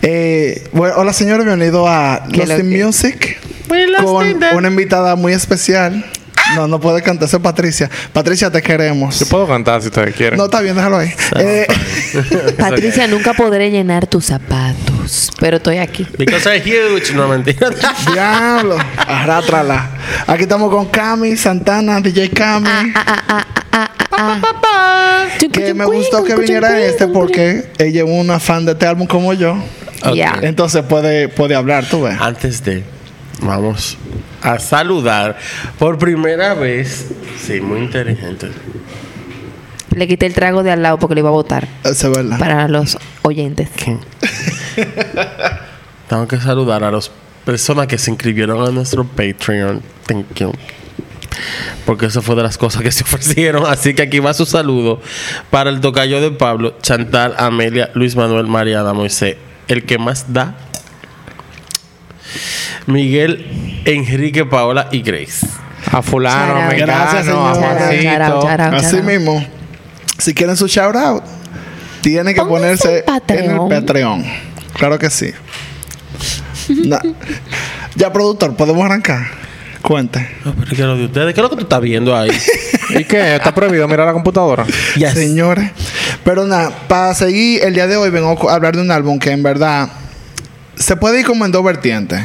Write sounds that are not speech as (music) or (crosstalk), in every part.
Eh, bueno, hola señores, bienvenido a ¿Qué Lost lo in? Music con una invitada muy especial. No, no puede cantar, esa es Patricia. Patricia, te queremos. Yo puedo cantar si ustedes quieren. No, está bien, déjalo ahí. Eh, (laughs) Patricia, nunca podré llenar tus zapatos, pero estoy aquí. Because I'm huge. No, mentira. (laughs) diablo, arrátrala. Aquí estamos con Cami Santana, DJ Cami. que me gustó que viniera este porque ella es una fan de este álbum como yo. Ok. Ya. Entonces puede, puede hablar, tú ves. Antes de, vamos a saludar por primera vez. Sí, muy inteligente. Le quité el trago de al lado porque le iba a votar verdad. para los oyentes. (laughs) Tengo que saludar a las personas que se inscribieron a nuestro Patreon. Thank you. Porque eso fue de las cosas que se (laughs) ofrecieron. Así que aquí va su saludo para el tocayo de Pablo, Chantal, Amelia, Luis Manuel, Mariana, Moisés. El que más da. Miguel, Enrique, Paola y Grace. A fulano, mexicano, Gracias, señor. a Juancito. Así mismo. Si quieren su shout out, tienen que ponerse en el Patreon. Claro que sí. (laughs) Ya, productor, podemos arrancar. Cuente. No, pero ¿qué es lo de ustedes? ¿Qué es lo que tú estás viendo ahí? (laughs) ¿Y qué? ¿Está prohibido mirar la computadora? Yes. Señores. Pero nada, para seguir el día de hoy vengo a hablar de un álbum que en verdad se puede ir como en dos vertientes.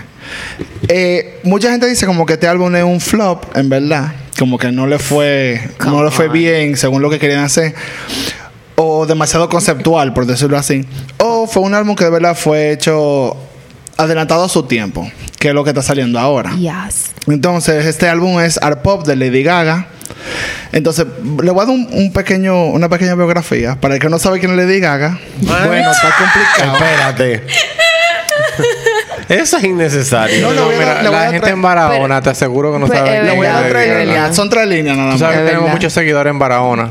Eh, mucha gente dice como que este álbum es un flop, en verdad. Como que no le fue, no le fue bien según lo que querían hacer. O demasiado conceptual, por decirlo así. O fue un álbum que de verdad fue hecho adelantado a su tiempo, que es lo que está saliendo ahora. Yes. Entonces, este álbum es Art Pop de Lady Gaga. Entonces, le voy a dar un, un pequeño, una pequeña biografía. Para el que no sabe quién es Lady Gaga, bueno, está (laughs) complicado. Espérate. (laughs) Eso es innecesario. No, voy a mira, voy a la gente en Barahona, te aseguro que no Pues, sabe eh, voy a. Son tres líneas nada Tú más. sabes que Es tenemos verdad. muchos seguidores en Barahona.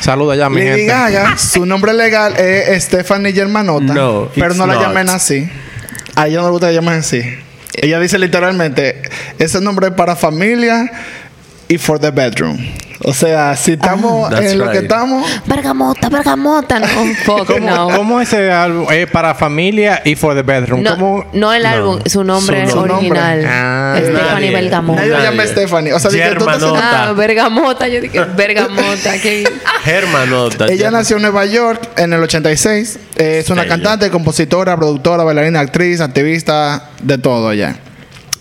Saluda ya, mi Lady gente. Gaga, (laughs) su nombre legal es Stephanie Germanota. No, pero it's no la not. llamen así. A ella no le gusta que llamen así. Ella dice literalmente, ese nombre es para familia y for the bedroom. O sea, si estamos That's en lo que estamos, Bergamota, bergamota. No, fuck, (laughs) ¿Cómo, no. cómo ese álbum es para familia y for the bedroom? No, ¿Cómo? no el álbum, su nombre Su nombre. original. Ah. Stephanie Nadie. Bergamota. nadie la Nadie. llama Stephanie. O sea, dije, tú estás. Ah, bergamota. Yo dije, bergamota. ¿qué? (laughs) Germanota. Ella nació en Nueva York en el 86. Eh, es una cantante, compositora, productora, bailarina, actriz, activista, de todo ella.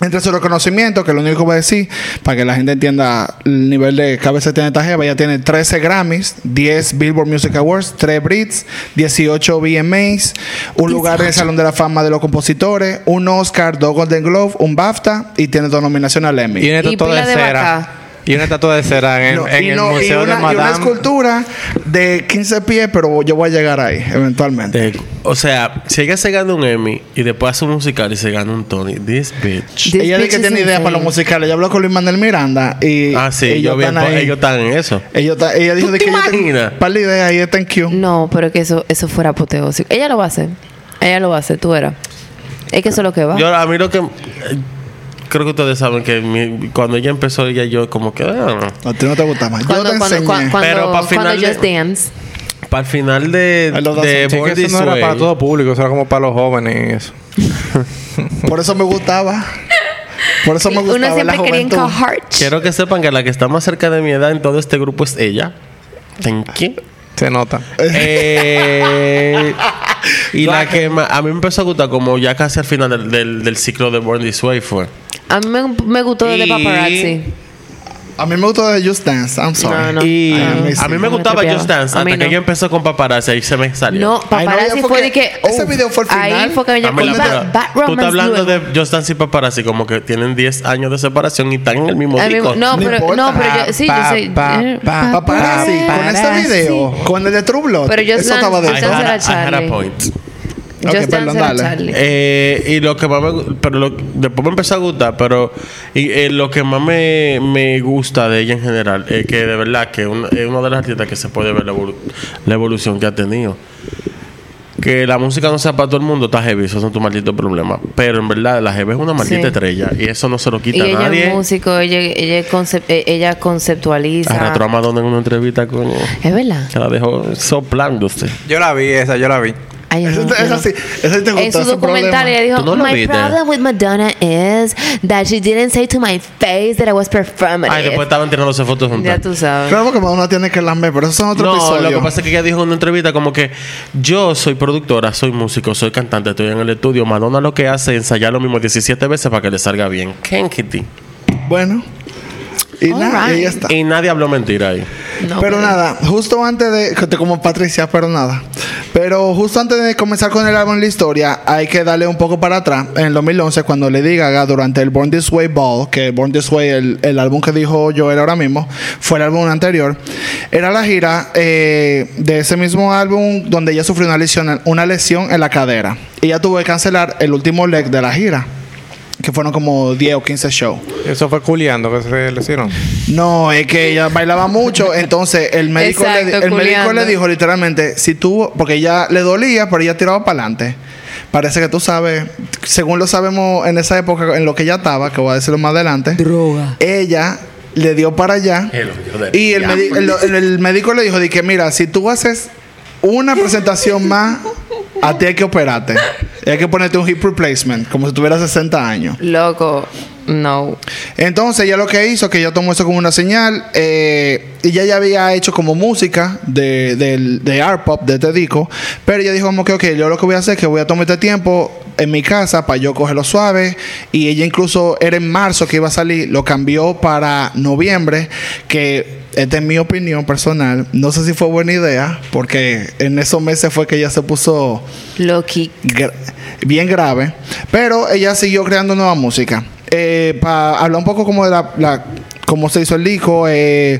Entre su reconocimiento, que lo único que voy a decir, para que la gente entienda el nivel de que a veces tiene esta jeva, ella tiene 13 Grammys, 10 Billboard Music Awards, 3 Brits, 18 VMAs, un lugar en el Salón de la Fama de los Compositores, un Oscar, dos Golden Globe, un BAFTA y tiene dos nominaciones al Emmy. Y una Y de de cera. Y una estatua de cera en, No, en y el no- y Museo una, de y una Madame. escultura de 15 pies, pero yo voy a llegar ahí eventualmente. De- o sea, si ella se gana un Emmy y después hace un musical y se gana un Tony, this bitch. This ella dice que tiene ideas para los musicales. Ella habló con Luis Manuel Miranda y Ah, sí, ellos yo vi, están ahí. ellos están en eso. Ellos ta- ella dijo ¿Tú de te que imaginas? tiene par de ideas y está en Q. No, pero que eso, eso fuera apoteósico. Ella lo va a hacer. Ella lo va a hacer, tú eras. Es que eso es lo que va. Yo, a mí lo que... eh, creo que ustedes saben que mi- cuando ella empezó, ella yo como que... ah, A ti no te gusta más. cuando, yo te cuando, enseñé. cuando, cuando, Pero pa' final cuando de- Just Dance. para el final de, de Sí, Born This no era para todo público, eso era como para los jóvenes y eso. (laughs) Por eso me gustaba. Por eso me Uno gustaba la siempre quería juventud. encajar. Quiero que sepan que la que está más cerca de mi edad en todo este grupo es ella. Thank you. Se nota. Eh, (laughs) y la que a mí me empezó a gustar como ya casi al final del, del, del ciclo de Born This Way fue. A mí me, me gustó de paparazzi. A mí me gustó de Just Dance. I'm sorry. No, no. Y Ay, a mí me me gustaba. Just Dance A mí hasta que no. ella empezó con paparazzi y se me salió. No, Ay, no, paparazzi ya fue fue que- de que. ese video fue el Ahí final. fue que Bad, Bad tú estás hablando de Just Dance y paparazzi como que tienen 10 años de separación y están en el mismo disco. no, pero, no, pero yo, sí, yo sé. pa, eh, pa, Paparazzi, con ese video, con el de True Blood, Pero Just eso estaba de Dance- I Just had, era a, I had a Charlie. point. Ok, Just perdón, dale. Charlie. Eh, y lo que más me, pero lo- después me empezó a gustar, pero y, eh, lo que más me, me gusta de ella en general es que de verdad que una- es una de las artistas que se puede ver la, evolu- la evolución que ha tenido. Que la música no sea para todo el mundo está heavy, eso son tus malditos problemas. Pero en verdad la heavy es una maldita Sí. estrella y eso no se lo Y quita a ella nadie. es músico, ella, ella, concep- eh, ella conceptualiza. Arrastró a Madonna en una entrevista con Es verdad. que la dejó soplándose. Yo la vi esa, yo la vi. Ay, Eso, no, eso no. sí, eso sí te En gustó su ese documental problema. ella dijo, ¿Tú no My viste? problem with Madonna is that she didn't say to my face that I was performative. Ay, después estaban tirándose fotos juntas. ya tú sabes. Claro, porque uno tiene que lamber, pero eso son otro No, episodio. lo que pasa es que ella dijo en una entrevista como que yo soy productora, soy músico, soy cantante, estoy en el estudio. Madonna lo que hace es ensayar lo mismo 17 veces para que le salga bien. Kankity. Bueno. Y nada, Alright. y ahí está. Y nadie habló mentira ahí. No, pero nada, justo antes de. que te Como Patricia, pero nada. Pero justo antes de comenzar con el álbum La Historia, hay que darle un poco para atrás. En el 2011, cuando Lady Gaga, durante el Born This Way Ball, que Born This Way, el, el álbum que dijo Joel ahora mismo, fue el álbum anterior, era la gira eh, de ese mismo álbum donde ella sufrió una lesión, una lesión en la cadera. Y ella tuvo que cancelar el último leg de la gira, que fueron como 10 o 15 shows. Eso fue culiando que se le hicieron. No, es que ella bailaba mucho, entonces el médico, le, el médico le dijo literalmente, si tú, porque ella le dolía, pero ella tiraba para adelante. Parece que tú sabes, según lo sabemos en esa época en lo que ella estaba, que voy a decirlo más adelante, Droga. ella le dio para allá El y el, medi- el- el- el médico le dijo de que mira, si tú haces una presentación más, a ti hay que operarte. Hay que ponerte un hip replacement, como si tuvieras 60 años. Loco, no. Entonces ella lo que hizo, que ella tomó eso como una señal, eh, y ella ya había hecho como música de, de art pop, de este disco, pero ella dijo como que, ok, yo lo que voy a hacer es que voy a tomar este tiempo en mi casa para yo cogerlo suave, y ella incluso era en marzo que iba a salir, lo cambió para noviembre, que esta es mi opinión personal, no sé si fue buena idea, porque en esos meses fue que ella se puso Loki. gra- bien grave, pero ella siguió creando nueva música. Para hablar un poco como de la, la- cómo se hizo el disco, eh,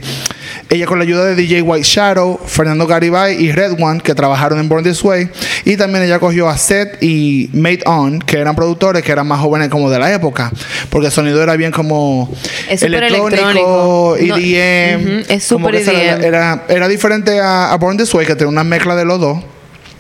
ella con la ayuda de DJ White Shadow, Fernando Garibay y Red One, que trabajaron en Born This Way, y también ella cogió a Seth y Made On, que eran productores que eran más jóvenes como de la época, porque el sonido era bien como Es electrónico. No, EDM, es súper que esa era- EDM. era, era diferente a, a Born This Way, que tenía una mezcla de los dos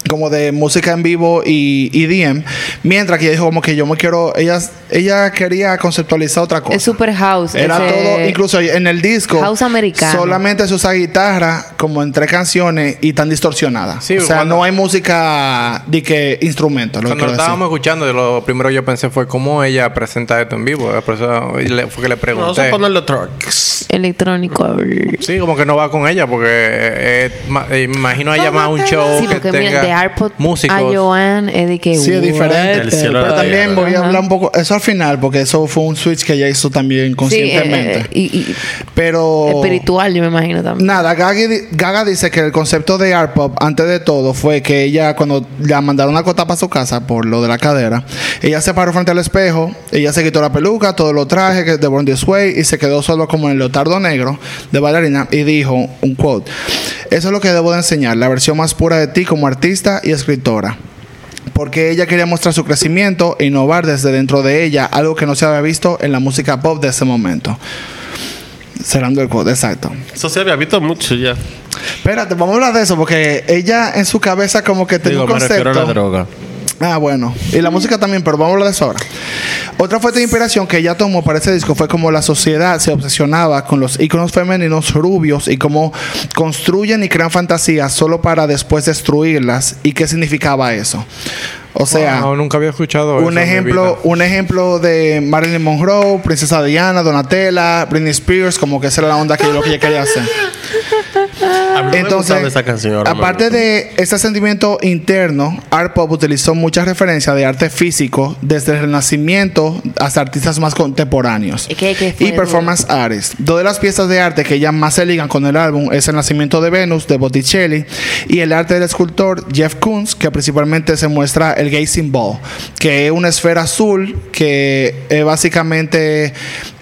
como de música en vivo y EDM, mientras que ella dijo como que yo me quiero, ella, ella quería conceptualizar otra cosa. Es super house. Era ese- todo, incluso en el disco, House americano. solamente se usa guitarra como en tres canciones y tan distorsionada. Sí, o sea, cuando- no hay música de que instrumentos. Lo que Cuando lo quiero decir. estábamos escuchando, lo primero que yo pensé fue cómo ella presenta esto en vivo. Por eso le- fue que le Vamos pregunté. a ponerle tracks. Electrónico. Sí, como que no va con ella porque eh, eh, me imagino a ella más un show Sí, que tenga mira, de AirPod músicos. a Joan es de que. Sí, es diferente. El cielo Pero también negro. voy a hablar un poco, eso al final, porque eso fue un switch que ella hizo también Sí, conscientemente. eh, y, y Pero. espiritual, yo me imagino también. Nada, Gaga, Gaga dice que el concepto de art pop, antes de todo, fue que ella, cuando la mandaron a cotar para su casa por lo de la cadera, ella se paró frente al espejo, ella se quitó la peluca, todos los trajes que de Born This Way y se quedó solo como en el leotardo negro de bailarina y dijo un quote: Eso es lo que debo de enseñar, la versión más pura de ti como artista y escritora. Porque ella quería mostrar su crecimiento e innovar desde dentro de ella, algo que no se había visto en la música pop de ese momento. Cerrando el quote, exacto. Eso se había visto mucho ya. Espérate, vamos a hablar de eso porque ella en su cabeza como que tenía Digo, un me refiero a la concepto. droga. Ah, bueno. Y la música también, pero vamos a hablar de eso ahora. Otra fuente de inspiración que ella tomó para ese disco fue como la sociedad se obsesionaba con los íconos femeninos rubios y cómo construyen y crean fantasías solo para después destruirlas. ¿Y qué significaba eso? O sea, Wow, nunca había escuchado eso un mi ejemplo, un ejemplo de Marilyn Monroe, Princesa Diana, Donatella, Britney Spears, como que esa era la onda que yo lo que ella quería hacer. Entonces, esa canción. aparte de ese sentimiento interno, Art Pop utilizó muchas referencias de arte físico desde el Renacimiento hasta artistas más contemporáneos y performance artists. Dos de las piezas de arte que ya más se ligan con el álbum es El Nacimiento de Venus de Botticelli y el arte del escultor Jeff Koons, que principalmente se muestra el Gazing Ball, que es una esfera azul que es básicamente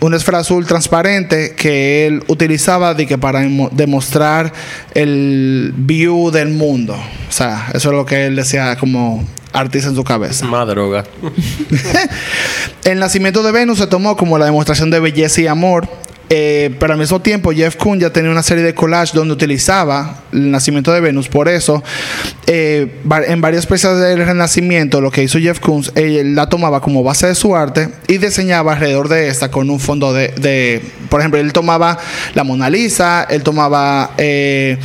una esfera azul transparente que él utilizaba de que para emo- demostrar mostrar el view del mundo. O sea, eso es lo que él decía como artista en su cabeza. Más droga. (laughs) El nacimiento de Venus se tomó como la demostración de belleza y amor. Eh, pero al mismo tiempo, Jeff Koons ya tenía una serie de collages donde utilizaba el nacimiento de Venus. Por eso, eh, en varias piezas del Renacimiento, lo que hizo Jeff Koons, él la tomaba como base de su arte y diseñaba alrededor de esta con un fondo de. de- por ejemplo, él tomaba la Mona Lisa, él tomaba. eh,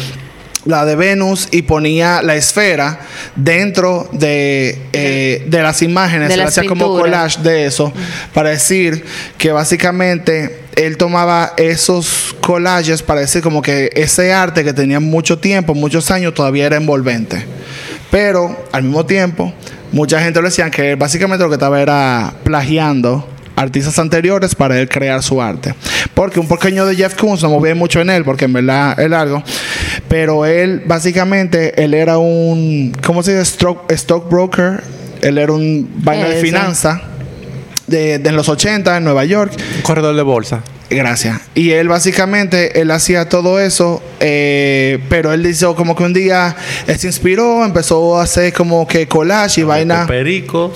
la de Venus y ponía la esfera dentro de, eh, de las imágenes. De Él las hacía como collage de eso para decir que básicamente él tomaba esos collages para decir como que ese arte que tenía mucho tiempo, muchos años, todavía era envolvente. Pero al mismo tiempo, mucha gente le decían que él básicamente lo que estaba era plagiando artistas anteriores para él crear su arte. Porque un pequeño de Jeff Koons no me ve mucho en él, porque en verdad es largo. Pero él, básicamente, él era un, ¿cómo se dice? Stock, stockbroker. Él era un vaina de finanza de, de en los 80 en Nueva York. Un corredor de bolsa. Gracias. Y él básicamente, él hacía todo eso, eh, pero él dijo como que un día él se inspiró, empezó a hacer como que collage y vaina Perico.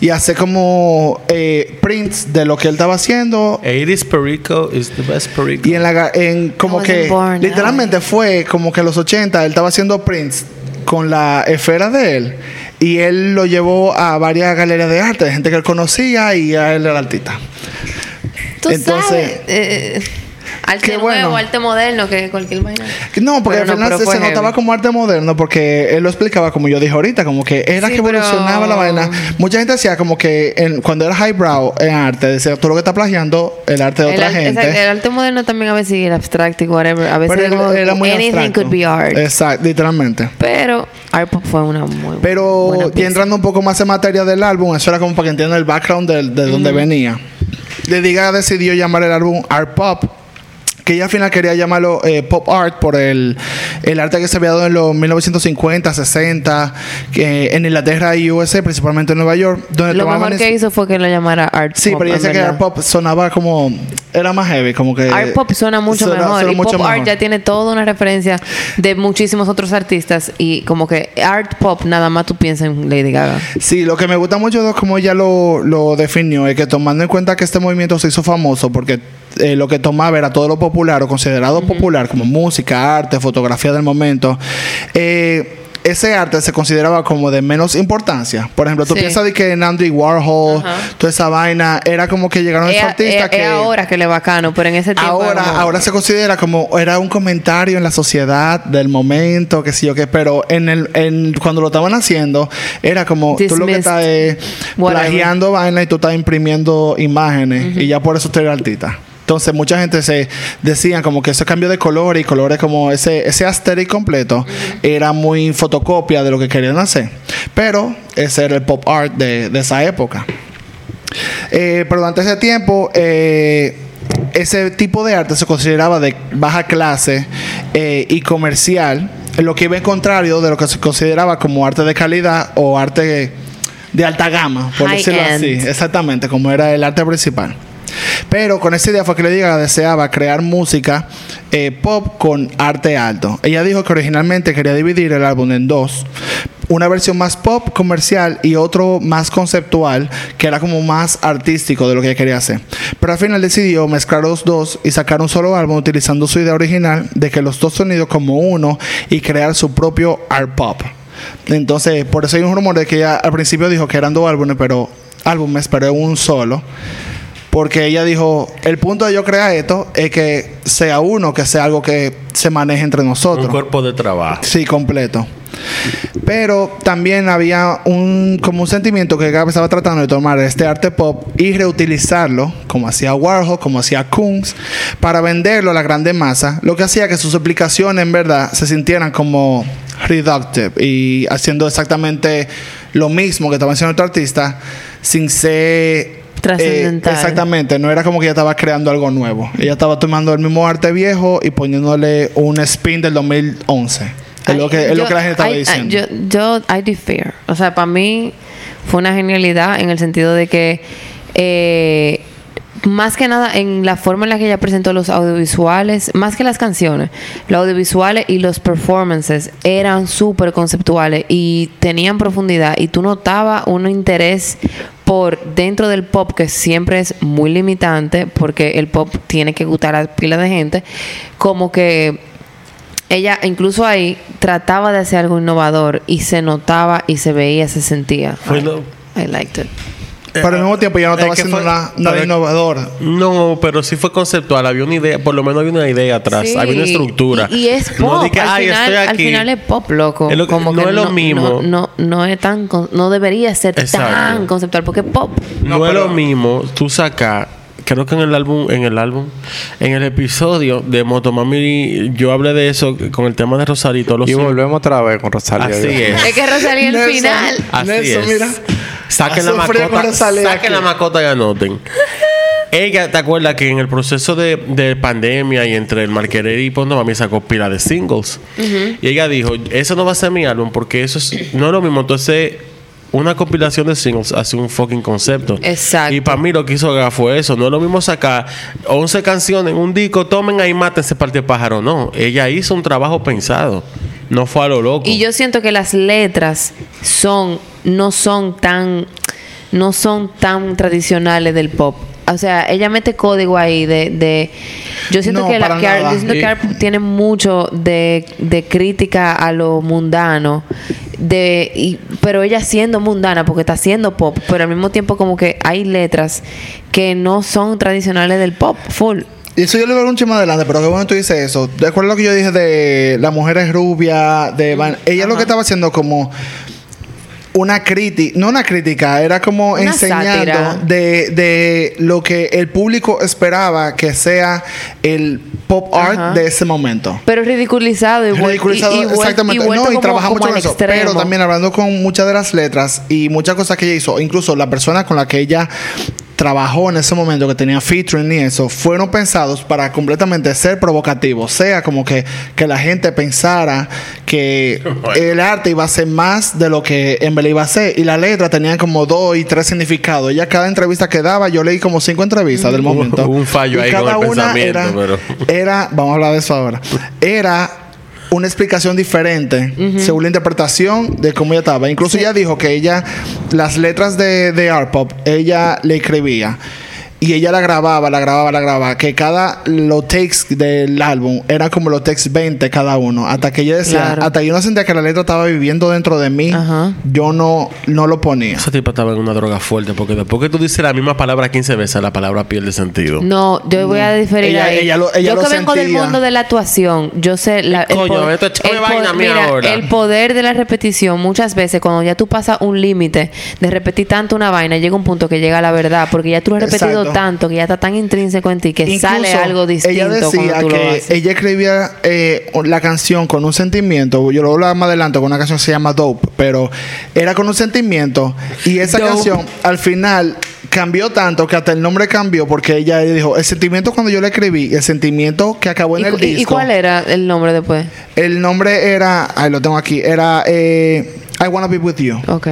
y hacer como eh, prints de lo que él estaba haciendo. 80s Perico is the best Perico. Y en la en como que born literalmente fue como que en los 80 él estaba haciendo prints con la esfera de él y él lo llevó a varias galerías de arte de gente que él conocía y a él era artista. Tú Entonces- sabes. eh, arte Qué nuevo, bueno. arte moderno, que cualquier vaina. No, porque Pero al no, final pero se, se notaba como arte moderno, porque él lo explicaba como yo dije ahorita, como que era Sí, que evolucionaba pero- la vaina. Mucha gente decía como que en- cuando era highbrow en arte, decía tú lo que estás plagiando el arte de El, otra al- gente. el arte moderno también a veces y el abstracto y whatever. A veces pero como él era muy anything abstracto. could be art. Exacto, literalmente. Pero art pop fue una muy Pero buena pieza. entrando un poco más en materia del álbum, eso era como para que entiendan el background de, de dónde venía. Lady Gaga decidió llamar el álbum Art Pop. Que ella al final quería llamarlo eh, pop art por el, el arte que se había dado en los 1950, 60, que en Inglaterra y USA, principalmente en Nueva York, donde Lo mejor es- que hizo fue que lo llamara art Sí, pop. pero ella decía que art pop sonaba como. Era más heavy, como que. Art pop suena mucho suena- mejor. suena y mucho pop art mejor. ya tiene toda una referencia de muchísimos otros artistas. Y como que art pop, nada más tú piensas en Lady Gaga. Sí, lo que me gusta mucho de cómo ella lo, lo definió es que tomando en cuenta que este movimiento se hizo famoso porque eh, lo que tomaba era todo lo popular o considerado popular como música, arte, fotografía del momento. eh, ese arte se consideraba como de menos importancia. Por ejemplo, tú Sí. piensas de que Andy Warhol, Ajá. toda esa vaina, era como que llegaron esos Es, artistas que... ahora que le bacano, pero en ese tiempo. Ahora, como- ahora se considera como era un comentario en la sociedad del momento, que sí o qué, pero en el, en, cuando lo estaban haciendo, era como tú lo que Dismissed. estás es Whatever. plagiando vaina y tú estás imprimiendo imágenes y ya por eso tú eres artista. Entonces mucha gente se decían como que ese cambio de color y colores como ese, ese aesthetic completo era muy fotocopia de lo que querían hacer. Pero ese era el pop art de, de esa época. Eh, pero durante ese tiempo, eh, ese tipo de arte se consideraba de baja clase eh, y comercial, lo que iba en contrario de lo que se consideraba como arte de calidad o arte de alta gama, por High decirlo end. así, exactamente, como era el arte principal. Pero con esa idea fue que Lady Gaga deseaba crear música eh, pop con arte alto. Ella dijo que originalmente quería dividir el álbum en dos. Una versión más pop comercial y otro más conceptual, que era como más artístico de lo que ella quería hacer. Pero al final decidió mezclar los dos y sacar un solo álbum utilizando su idea original de que los dos sonidos como uno y crear su propio art pop. Entonces, por eso hay un rumor de que ella al principio dijo que eran dos álbumes, pero álbumes, pero un solo. Porque ella dijo, el punto de yo crear esto es que sea uno, que sea algo que se maneje entre nosotros. Un cuerpo de trabajo. Sí, completo. Pero también había un como un sentimiento que estaba tratando de tomar este arte pop y reutilizarlo, como hacía Warhol, como hacía Kunz, para venderlo a la grande masa, lo que hacía que sus aplicaciones en verdad se sintieran como reductive y haciendo exactamente lo mismo que estaba haciendo otro artista sin ser Trascendental. eh, exactamente, no era como que ella estaba creando algo nuevo. Ella estaba tomando el mismo arte viejo y poniéndole un spin del 2011. Es lo que, es lo que la gente estaba I- I- diciendo. Yo, yo, I defer. O sea, para mí fue una genialidad en el sentido de que eh, más que nada en la forma en la que ella presentó los audiovisuales, más que las canciones, los audiovisuales y los performances eran súper conceptuales y tenían profundidad y tú notabas un interés por dentro del pop que siempre es muy limitante porque el pop tiene que gustar a pila de gente, como que ella incluso ahí trataba de hacer algo innovador y se notaba y se veía, se sentía. I, lo- I liked it. Pero al mismo tiempo ya no Es estaba haciendo fue- nada, nada pero- innovador. No, pero sí fue conceptual. Había una idea, por lo menos había una idea atrás. Sí. Había una estructura. Y, y es pop. No di que, al, "Ay, final, estoy al aquí". final es pop, loco. Es lo que- Como no que es lo mismo. No, no, no es tan... No debería ser Exacto. tan conceptual porque es pop. No, No, es lo mismo tú sacas creo que en el álbum en el álbum en el episodio de Motomami yo hablé de eso con el tema de Rosarito los Y volvemos otra vez con Rosalía. así es Es que Rosalía al Nelson. final... así Nelson, es mira. Saquen la Rosalía saquen la mascota y anoten ella te acuerdas que en el proceso de, de pandemia y entre el Marquerer y Motomami sacó pila de singles y ella dijo eso no va a ser mi álbum porque eso es- no es lo mismo entonces una compilación de singles hace un fucking concepto. Exacto. Y para mí lo que hizo Gaga fue eso. No es lo mismo sacar 11 canciones en un disco, tomen ahí, mátense parte de pájaro. No. Ella hizo un trabajo pensado. No fue a lo loco. Y yo siento que las letras son... No son tan... No son tan tradicionales del pop. O sea, ella mete código ahí de... de yo siento No, que, la, yo siento que Ar- tiene mucho de, de crítica a lo mundano. De, y, pero ella siendo mundana, porque está haciendo pop, pero al mismo tiempo como que hay letras que no son tradicionales del pop, full. Y eso yo le voy a un chisme adelante, pero qué bueno tú dices eso. ¿De acuerdo a lo que yo dije de la mujer es rubia? De Van- Ella lo que estaba haciendo como una crítica, no una crítica, era como Una enseñando de, de lo que el público esperaba que sea el pop art Ajá. de ese momento. Pero ridiculizado y, ridiculizado y- y exactamente y no y como- trabaja como mucho en eso extremo. pero también hablando con muchas de las letras y muchas cosas que ella hizo incluso la persona con la que ella trabajó en ese momento que tenía featuring y eso fueron pensados para completamente ser provocativos. Sea como que, que la gente pensara que el arte iba a ser más de lo que en verdad iba a ser. Y la letra tenían como dos y tres significados. Ella cada entrevista que daba yo leí como cinco entrevistas del momento. un fallo Y ahí con cada el una pensamiento, era, pero- era, vamos a hablar de eso ahora, era una explicación diferente según la interpretación de cómo ella estaba. Incluso ella dijo que ella, las letras de, de Art Pop, ella le escribía. Y ella la grababa, la grababa, la grababa. Que cada los takes del álbum eran como los takes 20 cada uno. Hasta que ella decía, Claro. hasta que yo no sentía que la letra estaba viviendo dentro de mí, Ajá. yo no, no lo ponía. Esa tipa estaba en una droga fuerte porque después que tú dices la misma palabra 15 veces, la palabra pierde sentido. No, yo voy a diferir Ella- ahí. ella lo- ella yo lo que vengo del sentía. mundo de la actuación, yo sé la, el, Coño, poder- esto el vaina mira, ahora. el poder de la repetición muchas veces cuando ya tú pasas un límite de repetir tanto una vaina, llega un punto que llega a la verdad, porque ya tú lo has repetido Exacto. Tanto que ya está tan intrínseco en ti que Incluso, sale algo distinto Ella decía tú lo que haces. ella escribía eh, la canción con un sentimiento. Yo lo hablaba más adelante con una canción que se llama Dope, pero era con un sentimiento. Y esa Dope. canción al final cambió tanto que hasta el nombre cambió porque ella dijo: El sentimiento cuando yo la escribí, el sentimiento que acabó en ¿Y, el disco. y cuál era el nombre después? El nombre era, ahí lo tengo aquí, era eh, I Wanna Be With You. Ok.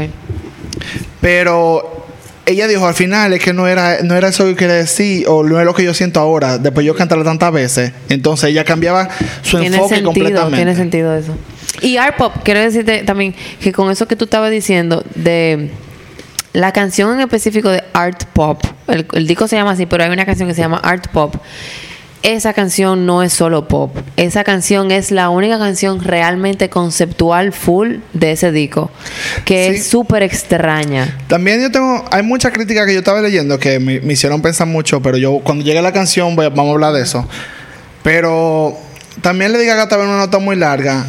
Pero ella dijo al final es que no era, no era eso que quería decir o no es lo que yo siento ahora, después yo cantarla tantas veces. Entonces ella cambiaba su Tiene enfoque sentido, completamente. tiene sentido eso. Y Art Pop, quiero decirte también que con eso que tú estabas diciendo de la canción en específico de Art Pop, el, el disco se llama así, pero hay una canción que se llama Art Pop. Esa canción no es solo pop. Esa canción es la única canción realmente conceptual full de ese disco. Que Sí. es súper extraña. También yo tengo, hay mucha crítica que yo estaba leyendo que me, me hicieron pensar mucho, pero yo cuando llegue la canción voy vamos a hablar de eso. Pero también le diga que estaba en una nota muy larga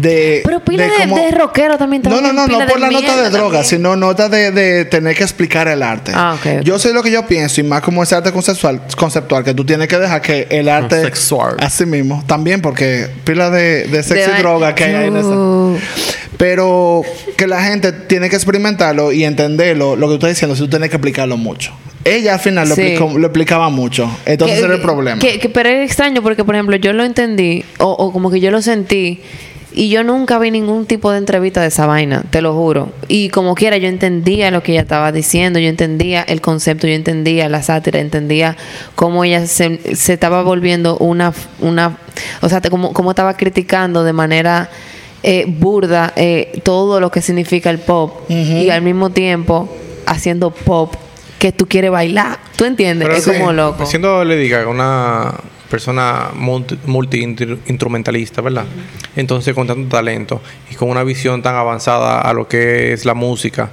de... Pero pila de, rockero también. No, no, también, no, pila no por la nota de droga, también. sino nota de, de tener que explicar el arte. Ah, ok, ok. Yo sé lo que yo pienso y más como ese arte conceptual, conceptual que tú tienes que dejar que el arte... Sexual. Así mismo, también porque pila de, de sexo De- y droga que hay ahí en esa. Pero que la gente tiene que experimentarlo y entenderlo, lo que tú estás diciendo, si tú tienes que explicarlo mucho. Ella al final lo, Sí. explicó- lo explicaba mucho. Entonces Que- era el problema. que- que- pero es extraño porque, por ejemplo, yo lo entendí o, o como que yo lo sentí Y yo nunca vi ningún tipo de entrevista de esa vaina, te lo juro. Y como quiera, yo entendía lo que ella estaba diciendo, yo entendía el concepto, yo entendía la sátira, entendía cómo ella se, se estaba volviendo una, una o sea, te- cómo, cómo estaba criticando de manera eh, burda eh, todo lo que significa el pop y al mismo tiempo haciendo pop que tú quieres bailar. ¿Tú entiendes? Pero es sí, como loco. Siendo Lady Gaga una persona multi-instrumentalista, ¿verdad? Entonces, con tanto talento y con una visión tan avanzada a lo que es la música,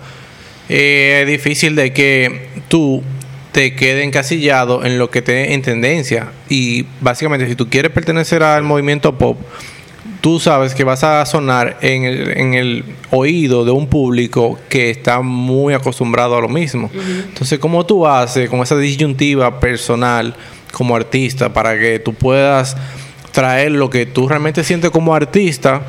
eh, es difícil de que tú te quedes encasillado en lo que te en tendencia. Y básicamente, si tú quieres pertenecer al movimiento pop, tú sabes que vas a sonar en el, en el oído de un público que está muy acostumbrado a lo mismo. Entonces, ¿cómo tú haces con esa disyuntiva personal como artista para que tú puedas traer lo que tú realmente sientes como artista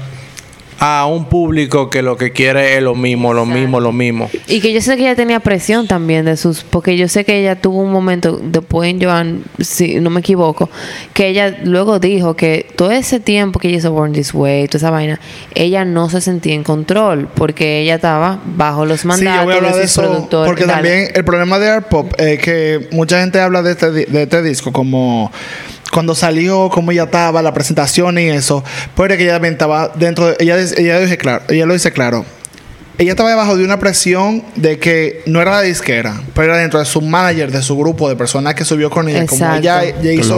a un público que lo que quiere es lo mismo, lo mismo, lo mismo? Y que yo sé que ella tenía presión también de sus, porque yo sé que ella tuvo un momento después en Joan, si no me equivoco, que ella luego dijo que todo ese tiempo que ella hizo Born This Way, toda esa vaina, ella no se sentía en control porque ella estaba bajo los Sí, yo voy a mandatos hablar de de sus eso productores. porque Dale. también el problema de Art Pop es que mucha gente habla de este, di- de este disco como cuando salió, cómo ella estaba, la presentación y eso, pero que ella también estaba dentro de, ella, ella, dice claro, ella lo dice claro. Ella estaba debajo de una presión de que no era la disquera, pero era dentro de su manager, de su grupo de personas que subió con ella. Como ella, ella hizo,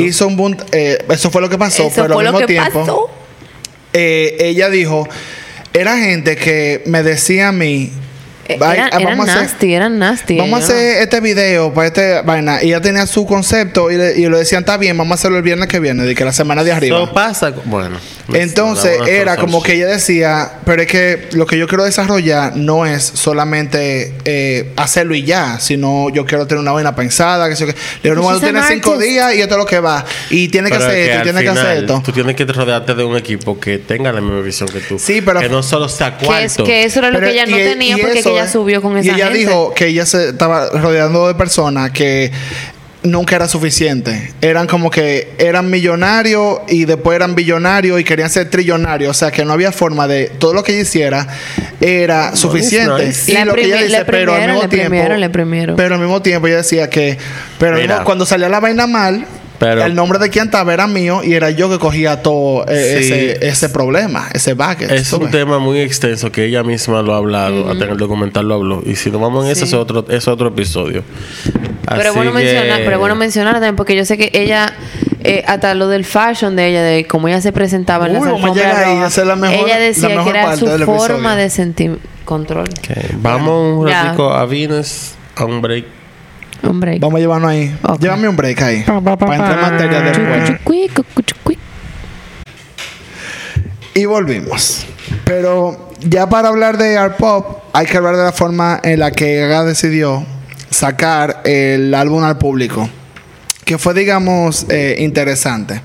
hizo un bun- eh, eso fue lo que pasó, Eso pero fue al lo mismo que tiempo pasó. eh, ella dijo, era gente que me decía a mí, Eh, "Ay, Eran, ah, eran vamos a hacer- nasty, eran nasty. Vamos a hacer este video para este vaina. Y ella tenía su concepto y le, y le decían, está bien, vamos a hacerlo el viernes que viene, de que la semana de arriba. Eso pasa. Bueno. Entonces una era como que ella decía, pero es que lo que yo quiero desarrollar no es solamente eh, hacerlo y ya, sino yo quiero tener una vaina pensada, que sé qué. Le digo, no, She's tú tienes cinco días y esto es lo que va. Y tienes que Pero hacer es esto, y tienes que hacer esto. Tú tienes que rodearte de un equipo que tenga la misma visión que tú. Sí, pero- Que no solo sea Que, es, cuarto. que eso era lo Pero- que ella no y- tenía y porque eso que ella es- subió con esa Y ella gente. dijo que ella se estaba rodeando de personas que nunca era suficiente. Eran como que eran millonarios y después eran billonarios y querían ser trillonarios. O sea, que no había forma de... Todo lo que ella hiciera era suficiente. nice. Y Le lo que ella primi- dice, le pero al mismo tiempo... Pero al mismo tiempo ella decía que... Pero mismo- cuando salía la vaina mal... Pero- el nombre de quien estaba era mío y era yo que cogía todo eh, Sí. ese, ese problema, ese bucket. Es ¿tú un ves? tema muy extenso que ella misma lo ha hablado, hasta en el documental lo habló. Y si nos vamos en eso, es otro, es otro episodio. Pero bueno que- mencionar, pero bueno mencionar también porque yo sé que ella eh, hasta lo del fashion de ella, de cómo ella se presentaba en Uy, las alfombras llegar ahí, rojas, esa es la mejor- ella la decía mejor que era parte su forma episodio. de sentir control. Vamos un Ya. ratico a Vines, a un break. Hombre. Vamos a llevarnos ahí. Llévame un break ahí. Para entrar en materia después. Y volvimos. Pero ya para hablar de Art Pop, hay que hablar de la forma en la que Gaga decidió sacar el álbum al público. Que fue, digamos, eh, interesante.